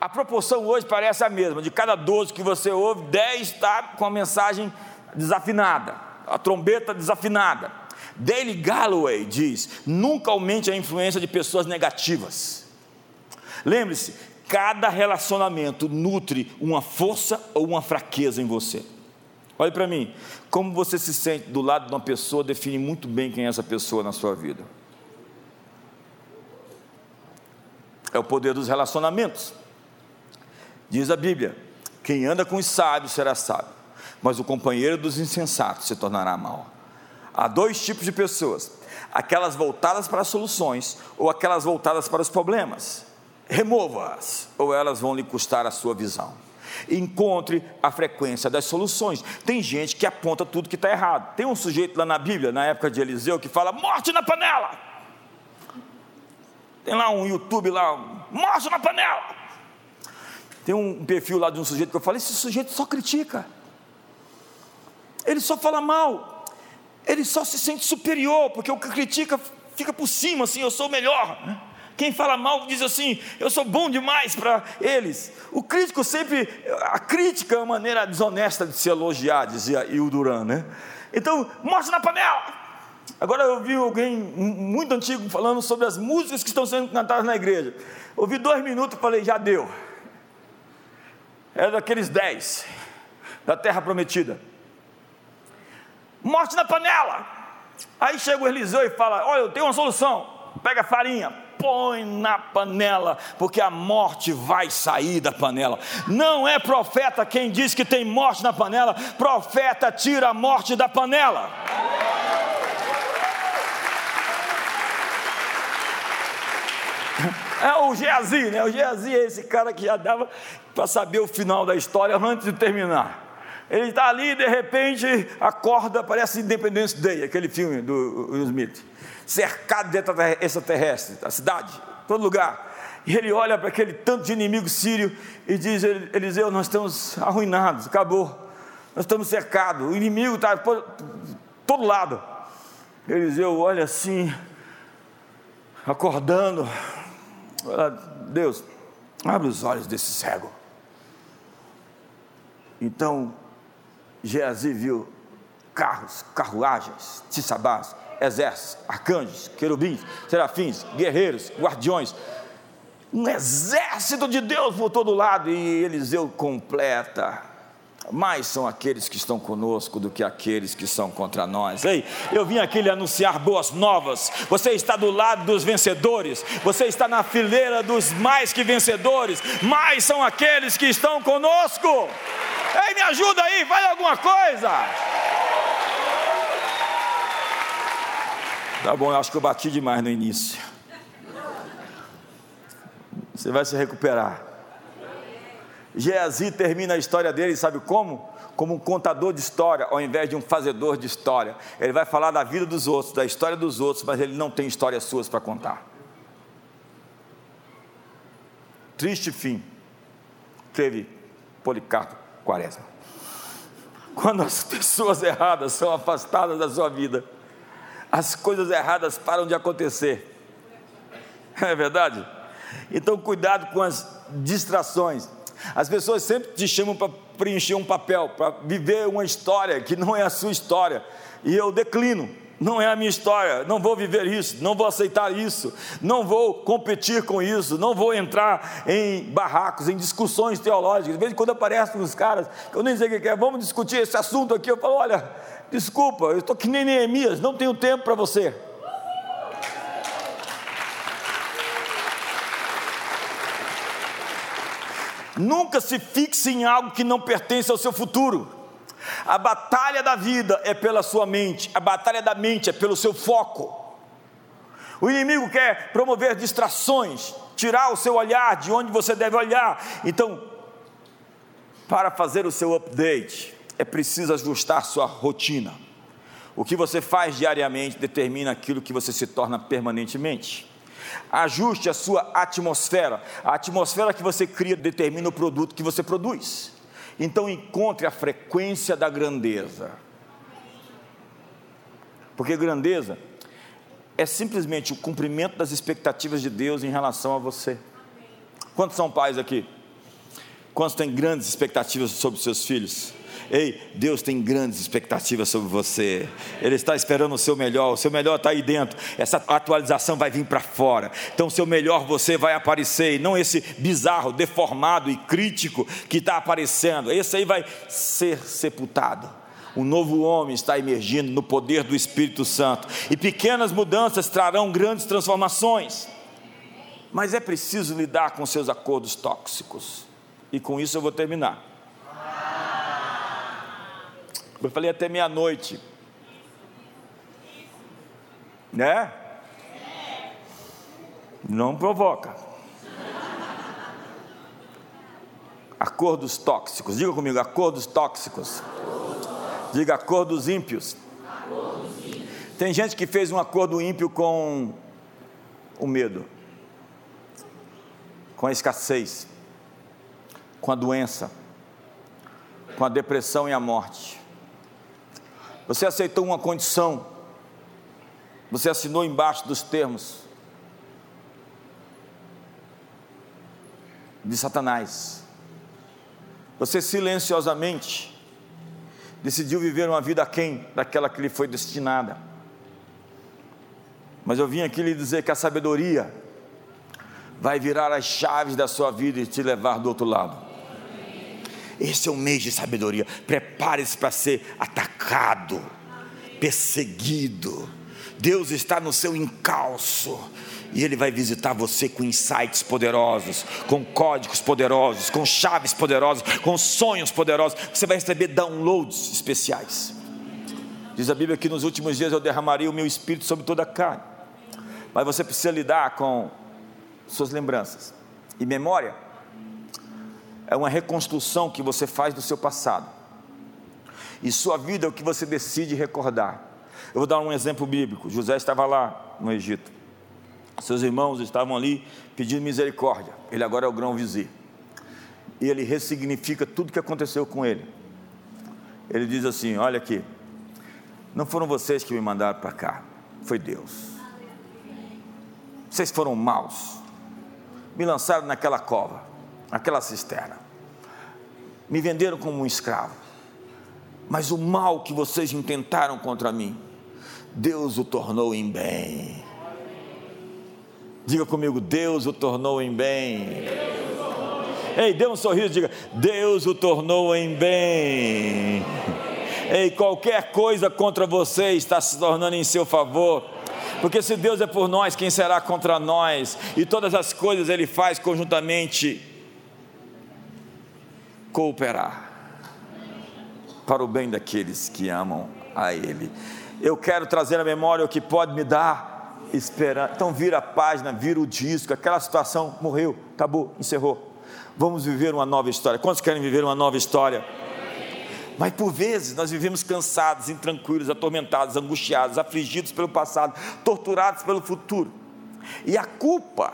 [SPEAKER 1] A proporção hoje parece a mesma: de cada 12 que você ouve, 10 está com a mensagem desafinada, a trombeta desafinada. Dale Galloway diz: nunca aumente a influência de pessoas negativas. Lembre-se, cada relacionamento nutre uma força ou uma fraqueza em você. Olhe para mim, como você se sente do lado de uma pessoa define muito bem quem é essa pessoa na sua vida. É o poder dos relacionamentos. Diz a Bíblia: quem anda com os sábios será sábio, mas o companheiro dos insensatos se tornará mal. Há dois tipos de pessoas: aquelas voltadas para as soluções ou aquelas voltadas para os problemas. Remova-as, ou elas vão lhe custar a sua visão. Encontre a frequência das soluções. Tem gente que aponta tudo que está errado. Tem um sujeito lá na Bíblia, na época de Eliseu, que fala: morte na panela. Tem lá um YouTube lá, morte na panela. Tem um perfil lá de um sujeito que eu falei: esse sujeito só critica. Ele só fala mal ele só se sente superior, porque o que critica fica por cima, assim, eu sou melhor. Né? Quem fala mal diz assim, eu sou bom demais para eles. O crítico sempre, a crítica é uma maneira desonesta de se elogiar, dizia Il Duran, né? Então, mostra na panela. Agora eu vi alguém muito antigo falando sobre as músicas que estão sendo cantadas na igreja. Ouvi dois minutos e falei, já deu. É daqueles dez, da terra prometida morte na panela. Aí chega o Eliseu e fala: Olha, eu tenho uma solução. Pega a farinha, põe na panela, porque a morte vai sair da panela. Não é profeta quem diz que tem morte na panela, profeta tira a morte da panela. É o Geazi, né? O Geazi é esse cara que já dava para saber o final da história antes de terminar. Ele está ali e de repente acorda, parece Independence Day, aquele filme do Will Smith, cercado de extraterrestres, a cidade, todo lugar. E ele olha para aquele tanto de inimigo sírio e diz: Eliseu, nós estamos arruinados, acabou, nós estamos cercados, o inimigo está por todo lado. Eliseu olha assim, acordando, Deus, abre os olhos desse cego. Então Geazi viu carros, carruagens, tissabás, exércitos, arcanjos, querubins, serafins, guerreiros, guardiões. Um exército de Deus por todo lado e Eliseu completa. Mais são aqueles que estão conosco do que aqueles que são contra nós. Ei, eu vim aqui lhe anunciar boas novas. Você está do lado dos vencedores, você está na fileira dos mais que vencedores. Mais são aqueles que estão conosco. Ei, me ajuda aí, faz alguma coisa. Tá bom, eu acho que eu bati demais no início. Você vai se recuperar. Geazi termina a história dele, sabe como? Como um contador de história, ao invés de um fazedor de história. Ele vai falar da vida dos outros, da história dos outros, mas ele não tem histórias suas para contar. Triste fim teve Policarpo quaresma. Quando as pessoas erradas são afastadas da sua vida, as coisas erradas param de acontecer. É verdade? Então, cuidado com as distrações. As pessoas sempre te chamam para preencher um papel, para viver uma história que não é a sua história. E eu declino não é a minha história, não vou viver isso, não vou aceitar isso, não vou competir com isso, não vou entrar em barracos, em discussões teológicas. De vez em quando aparecem uns caras, que eu nem sei o que é, vamos discutir esse assunto aqui. Eu falo: olha, desculpa, eu estou que nem Neemias, não tenho tempo para você. Nunca se fixe em algo que não pertence ao seu futuro. A batalha da vida é pela sua mente, a batalha da mente é pelo seu foco. O inimigo quer promover distrações, tirar o seu olhar de onde você deve olhar. Então, para fazer o seu update, é preciso ajustar sua rotina. O que você faz diariamente determina aquilo que você se torna permanentemente. Ajuste a sua atmosfera. A atmosfera que você cria determina o produto que você produz. Então encontre a frequência da grandeza. Porque grandeza é simplesmente o cumprimento das expectativas de Deus em relação a você. Quantos são pais aqui? Quantos têm grandes expectativas sobre seus filhos? Ei, Deus tem grandes expectativas sobre você. Ele está esperando o seu melhor. O seu melhor está aí dentro. Essa atualização vai vir para fora. Então, o seu melhor você vai aparecer. E não esse bizarro, deformado e crítico que está aparecendo. Esse aí vai ser sepultado. Um novo homem está emergindo no poder do Espírito Santo. E pequenas mudanças trarão grandes transformações. Mas é preciso lidar com seus acordos tóxicos. E com isso eu vou terminar. Eu falei até meia-noite. Né? Não provoca. Acordos tóxicos. Diga comigo, acordos tóxicos. Diga acordos ímpios. Tem gente que fez um acordo ímpio com o medo, com a escassez, com a doença, com a depressão e a morte. Você aceitou uma condição, você assinou embaixo dos termos de Satanás. Você silenciosamente decidiu viver uma vida aquém daquela que lhe foi destinada. Mas eu vim aqui lhe dizer que a sabedoria vai virar as chaves da sua vida e te levar do outro lado. Esse é o mês de sabedoria. Prepare-se para ser atacado, perseguido. Deus está no seu encalço. E Ele vai visitar você com insights poderosos, com códigos poderosos, com chaves poderosas, com sonhos poderosos. Você vai receber downloads especiais. Diz a Bíblia que nos últimos dias eu derramaria o meu espírito sobre toda a carne. Mas você precisa lidar com suas lembranças. E memória é uma reconstrução que você faz do seu passado. E sua vida é o que você decide recordar. Eu vou dar um exemplo bíblico. José estava lá no Egito. Seus irmãos estavam ali pedindo misericórdia. Ele agora é o grão vizir. E ele ressignifica tudo que aconteceu com ele. Ele diz assim: Olha aqui, não foram vocês que me mandaram para cá, foi Deus. Vocês foram maus, me lançaram naquela cova aquela cisterna. Me venderam como um escravo. Mas o mal que vocês intentaram contra mim, Deus o tornou em bem. Diga comigo, Deus o tornou em bem. Ei, dê um sorriso, diga, Deus o tornou em bem. Ei, qualquer coisa contra você está se tornando em seu favor. Porque se Deus é por nós, quem será contra nós? E todas as coisas Ele faz conjuntamente cooperar para o bem daqueles que amam a Ele. Eu quero trazer à memória o que pode me dar esperança. Então, vira a página, vira o disco, aquela situação morreu, acabou, encerrou. Vamos viver uma nova história. Quantos querem viver uma nova história? Mas por vezes nós vivemos cansados, intranquilos, atormentados, angustiados, afligidos pelo passado, torturados pelo futuro. E a culpa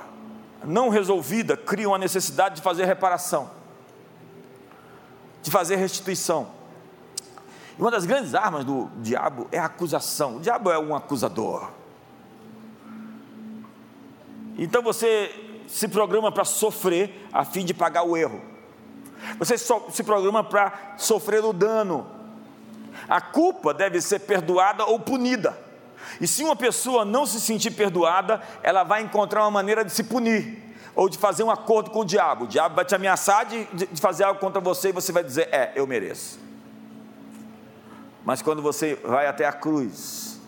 [SPEAKER 1] não resolvida cria uma necessidade de fazer reparação de fazer restituição. E uma das grandes armas do diabo é a acusação. O diabo é um acusador. Então você se programa para sofrer a fim de pagar o erro. Você se programa para sofrer o dano. A culpa deve ser perdoada ou punida. E se uma pessoa não se sentir perdoada, ela vai encontrar uma maneira de se punir ou de fazer um acordo com o diabo. O diabo vai te ameaçar de, de fazer algo contra você e você vai dizer: É, eu mereço. Mas quando você vai até a cruz,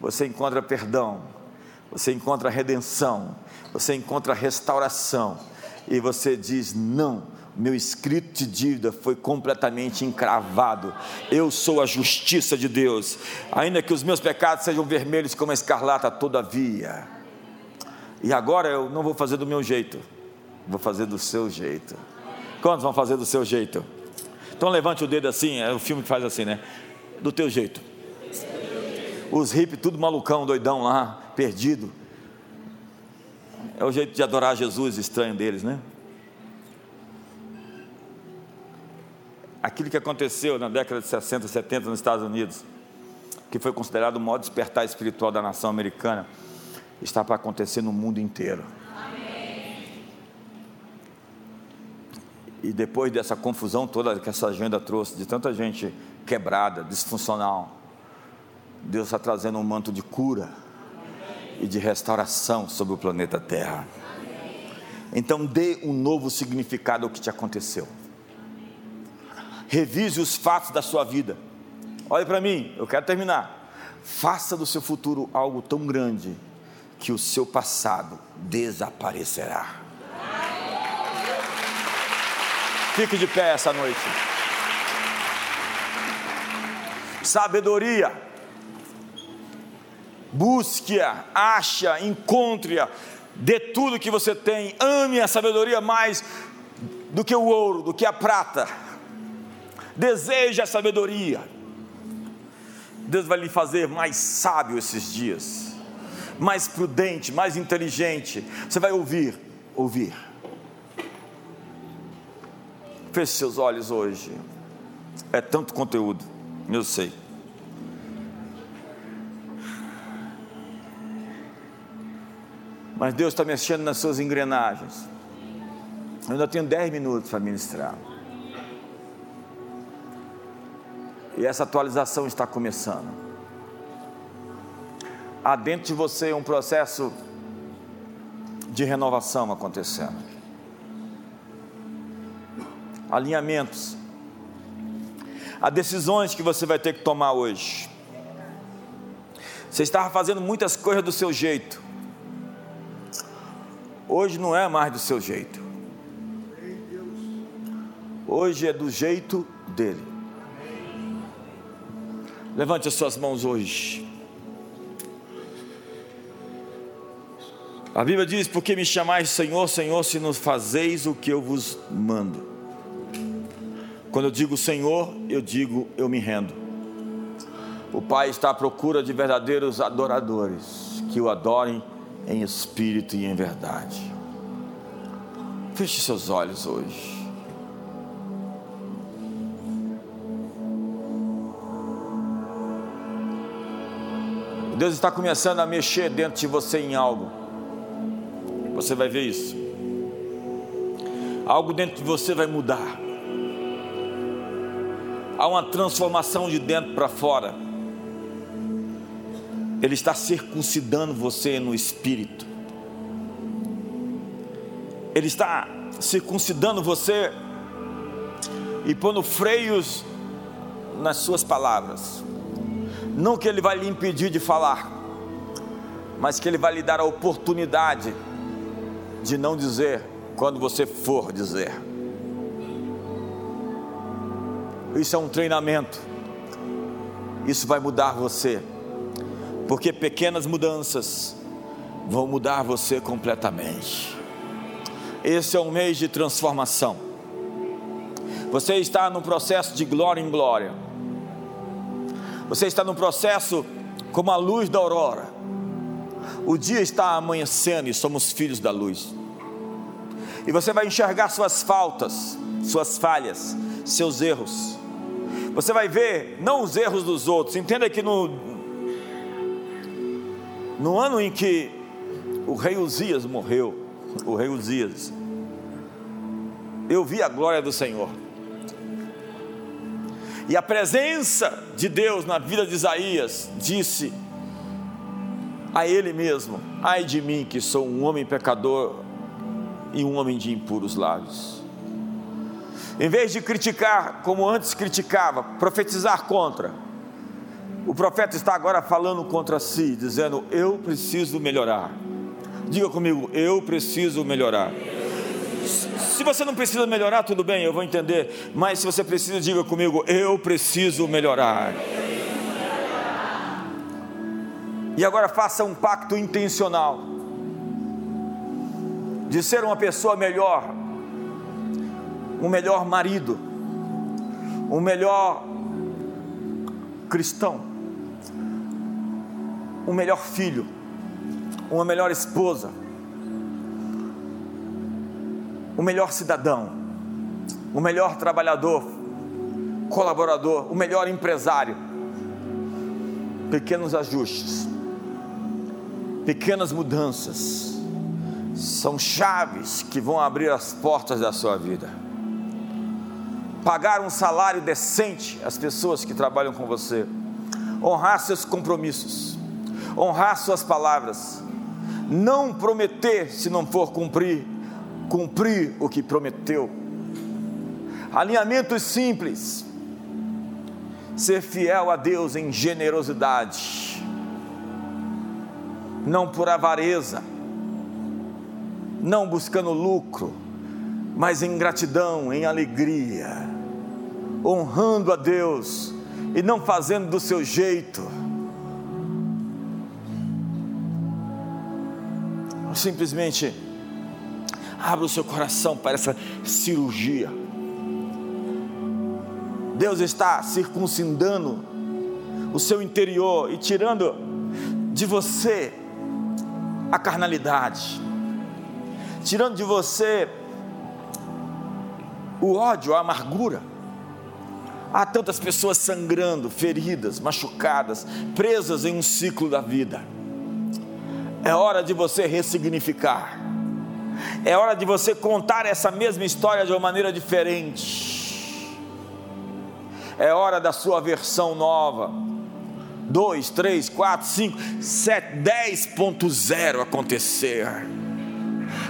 [SPEAKER 1] você encontra perdão, você encontra redenção, você encontra restauração, e você diz: Não, meu escrito de dívida foi completamente encravado. Eu sou a justiça de Deus. Ainda que os meus pecados sejam vermelhos como a escarlata, todavia. E agora eu não vou fazer do meu jeito, vou fazer do seu jeito. Quantos vão fazer do seu jeito? Então levante o dedo assim, é o filme que faz assim, né? Do teu jeito. Os hippies, tudo malucão, doidão lá, perdido. É o jeito de adorar Jesus estranho deles, né? aquilo que aconteceu na década de 60, 70 nos Estados Unidos, que foi considerado o maior despertar espiritual da nação americana, está para acontecer no mundo inteiro. E depois dessa confusão toda que essa agenda trouxe, de tanta gente quebrada, disfuncional, Deus está trazendo um manto de cura e de restauração sobre o planeta Terra. Então dê um novo significado ao que te aconteceu revise os fatos da sua vida. Olhe para mim, eu quero terminar. Faça do seu futuro algo tão grande que o seu passado desaparecerá. Fique de pé essa noite. Sabedoria. Busque-a, acha, encontre-a, dê tudo que você tem, ame a sabedoria mais do que o ouro, do que a prata deseja a sabedoria. Deus vai lhe fazer mais sábio esses dias, mais prudente, mais inteligente. Você vai ouvir, ouvir. Feche seus olhos hoje. É tanto conteúdo, eu sei. Mas Deus está mexendo nas suas engrenagens. Eu ainda tenho dez minutos para ministrar. E essa atualização está começando. Há dentro de você um processo de renovação acontecendo. Alinhamentos. Há decisões que você vai ter que tomar hoje. Você estava fazendo muitas coisas do seu jeito. Hoje não é mais do seu jeito. Hoje é do jeito dele. Levante as suas mãos hoje. A Bíblia diz: Porque me chamais Senhor, Senhor, se nos fazeis o que eu vos mando. Quando eu digo Senhor, eu digo eu me rendo. O Pai está à procura de verdadeiros adoradores que o adorem em espírito e em verdade. Feche seus olhos hoje. Deus está começando a mexer dentro de você em algo. Você vai ver isso. Algo dentro de você vai mudar. Há uma transformação de dentro para fora. Ele está circuncidando você no espírito. Ele está circuncidando você e pondo freios nas suas palavras. Não que Ele vai lhe impedir de falar, mas que Ele vai lhe dar a oportunidade de não dizer quando você for dizer. Isso é um treinamento. Isso vai mudar você, porque pequenas mudanças vão mudar você completamente. Esse é um mês de transformação. Você está no processo de glória em glória você está num processo como a luz da aurora. O dia está amanhecendo e somos filhos da luz. E você vai enxergar suas faltas, suas falhas, seus erros. Você vai ver não os erros dos outros. Entenda que no no ano em que o rei Uzias morreu, o rei Uzias, eu vi a glória do Senhor. E a presença de Deus na vida de Isaías disse a ele mesmo: Ai de mim, que sou um homem pecador e um homem de impuros lábios. Em vez de criticar como antes criticava, profetizar contra, o profeta está agora falando contra si, dizendo: Eu preciso melhorar. Diga comigo, eu preciso melhorar. Se você não precisa melhorar, tudo bem, eu vou entender. Mas se você precisa, diga comigo: eu preciso melhorar. E agora faça um pacto intencional de ser uma pessoa melhor, um melhor marido, um melhor cristão, um melhor filho, uma melhor esposa, um melhor cidadão, um melhor trabalhador, colaborador, o melhor empresário. Pequenos ajustes pequenas mudanças são chaves que vão abrir as portas da sua vida. Pagar um salário decente às pessoas que trabalham com você, honrar seus compromissos, honrar suas palavras, não prometer se não for cumprir, cumprir o que prometeu. Alinhamentos simples, ser fiel a Deus em generosidade não por avareza, não buscando lucro, mas em gratidão, em alegria, honrando a Deus e não fazendo do seu jeito. Simplesmente abra o seu coração para essa cirurgia. Deus está circuncidando o seu interior e tirando de você a carnalidade, tirando de você o ódio, a amargura. Há tantas pessoas sangrando, feridas, machucadas, presas em um ciclo da vida. É hora de você ressignificar. É hora de você contar essa mesma história de uma maneira diferente. É hora da sua versão nova 2, 3, 4, 5, 7, 10.0 acontecer.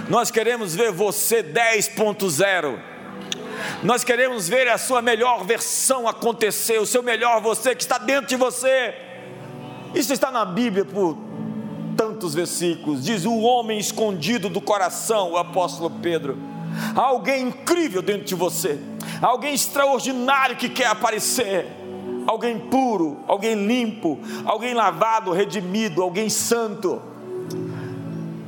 [SPEAKER 1] Nós queremos ver você 10.0. Nós queremos ver a sua melhor versão acontecer, o seu melhor você que está dentro de você. Isso está na Bíblia por tantos versículos. Diz o homem escondido do coração, o apóstolo Pedro. Há alguém incrível dentro de você, alguém extraordinário que quer aparecer alguém puro, alguém limpo, alguém lavado, redimido, alguém santo.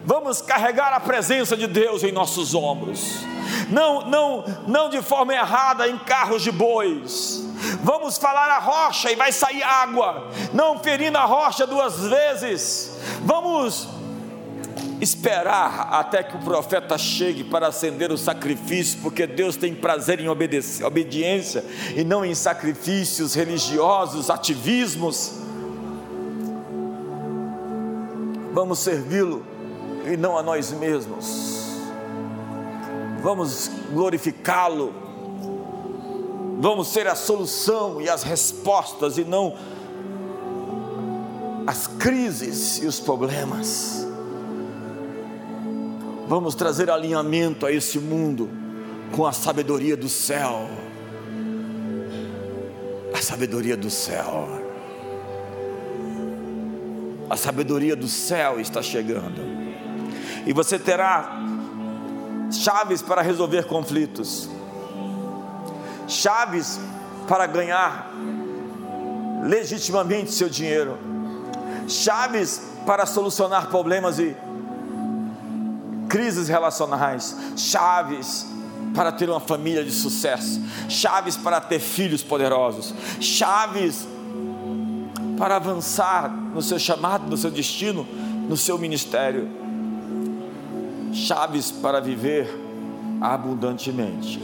[SPEAKER 1] Vamos carregar a presença de Deus em nossos ombros. Não, não, não de forma errada em carros de bois. Vamos falar a rocha e vai sair água. Não ferindo a rocha duas vezes. Vamos esperar até que o profeta chegue para acender o sacrifício, porque Deus tem prazer em obediência e não em sacrifícios religiosos, ativismos. Vamos servi-lo e não a nós mesmos. Vamos glorificá-lo. Vamos ser a solução e as respostas e não as crises e os problemas. Vamos trazer alinhamento a esse mundo com a sabedoria do céu. A sabedoria do céu. A sabedoria do céu está chegando. E você terá chaves para resolver conflitos, chaves para ganhar legitimamente seu dinheiro, chaves para solucionar problemas e crises relacionais, chaves para ter uma família de sucesso, chaves para ter filhos poderosos, chaves para avançar no seu chamado, no seu destino, no seu ministério, chaves para viver abundantemente.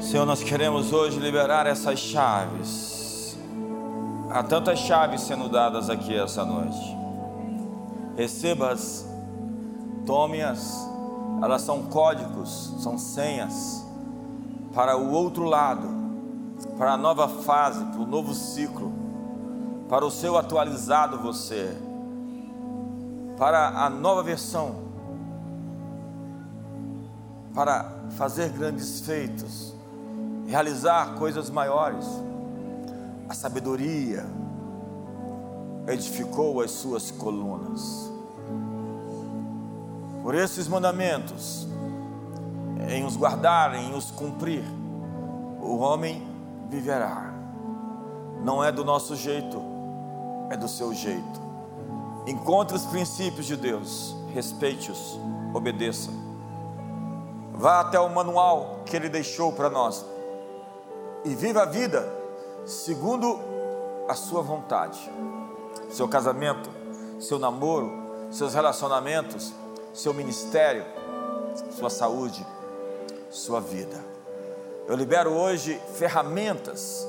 [SPEAKER 1] Senhor, nós queremos hoje liberar essas chaves. Há tantas chaves sendo dadas aqui essa noite. Receba-as, tome-as elas são códigos, são senhas para o outro lado, para a nova fase, para o novo ciclo, para o seu atualizado você, para a nova versão, para fazer grandes feitos, realizar coisas maiores. A sabedoria edificou as suas colunas por esses mandamentos, em os guardar, em os cumprir, o homem viverá. Não é do nosso jeito, é do seu jeito. Encontre os princípios de Deus, respeite-os, obedeça. Vá até o manual que Ele deixou para nós e viva a vida segundo a sua vontade. Seu casamento, seu namoro, seus relacionamentos, seu ministério, sua saúde, sua vida. Eu libero hoje ferramentas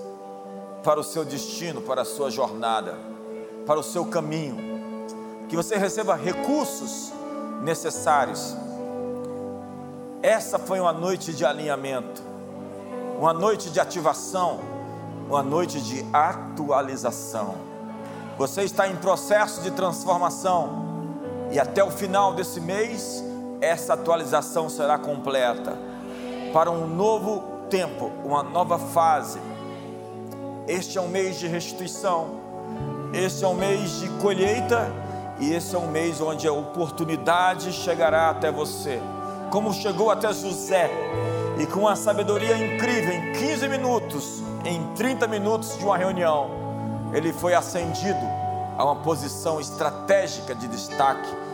[SPEAKER 1] para o seu destino, para a sua jornada, para o seu caminho. Que você receba recursos necessários. Essa foi uma noite de alinhamento, uma noite de ativação, uma noite de atualização. Você está em processo de transformação e até o final desse mês essa atualização será completa. Para um novo tempo, uma nova fase. Este é um mês de restituição, este é um mês de colheita. E esse é um mês onde a oportunidade chegará até você, como chegou até José, e com uma sabedoria incrível, em 15 minutos, em 30 minutos de uma reunião, ele foi ascendido a uma posição estratégica de destaque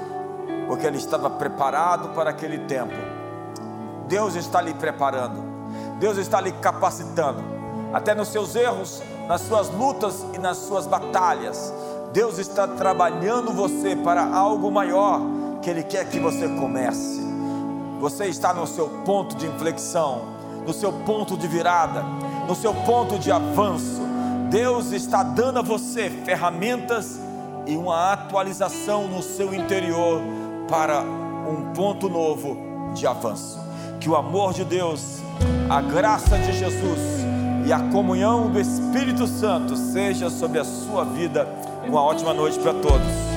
[SPEAKER 1] porque ele estava preparado para aquele tempo. Deus está lhe preparando, Deus está lhe capacitando, até nos seus erros, nas suas lutas e nas suas batalhas. Deus está trabalhando você para algo maior que Ele quer que você comece. Você está no seu ponto de inflexão, no seu ponto de virada, no seu ponto de avanço. Deus está dando a você ferramentas e uma atualização no seu interior para um ponto novo de avanço. Que o amor de Deus, a graça de Jesus e a comunhão do Espírito Santo seja sobre a sua vida. Uma ótima noite para todos.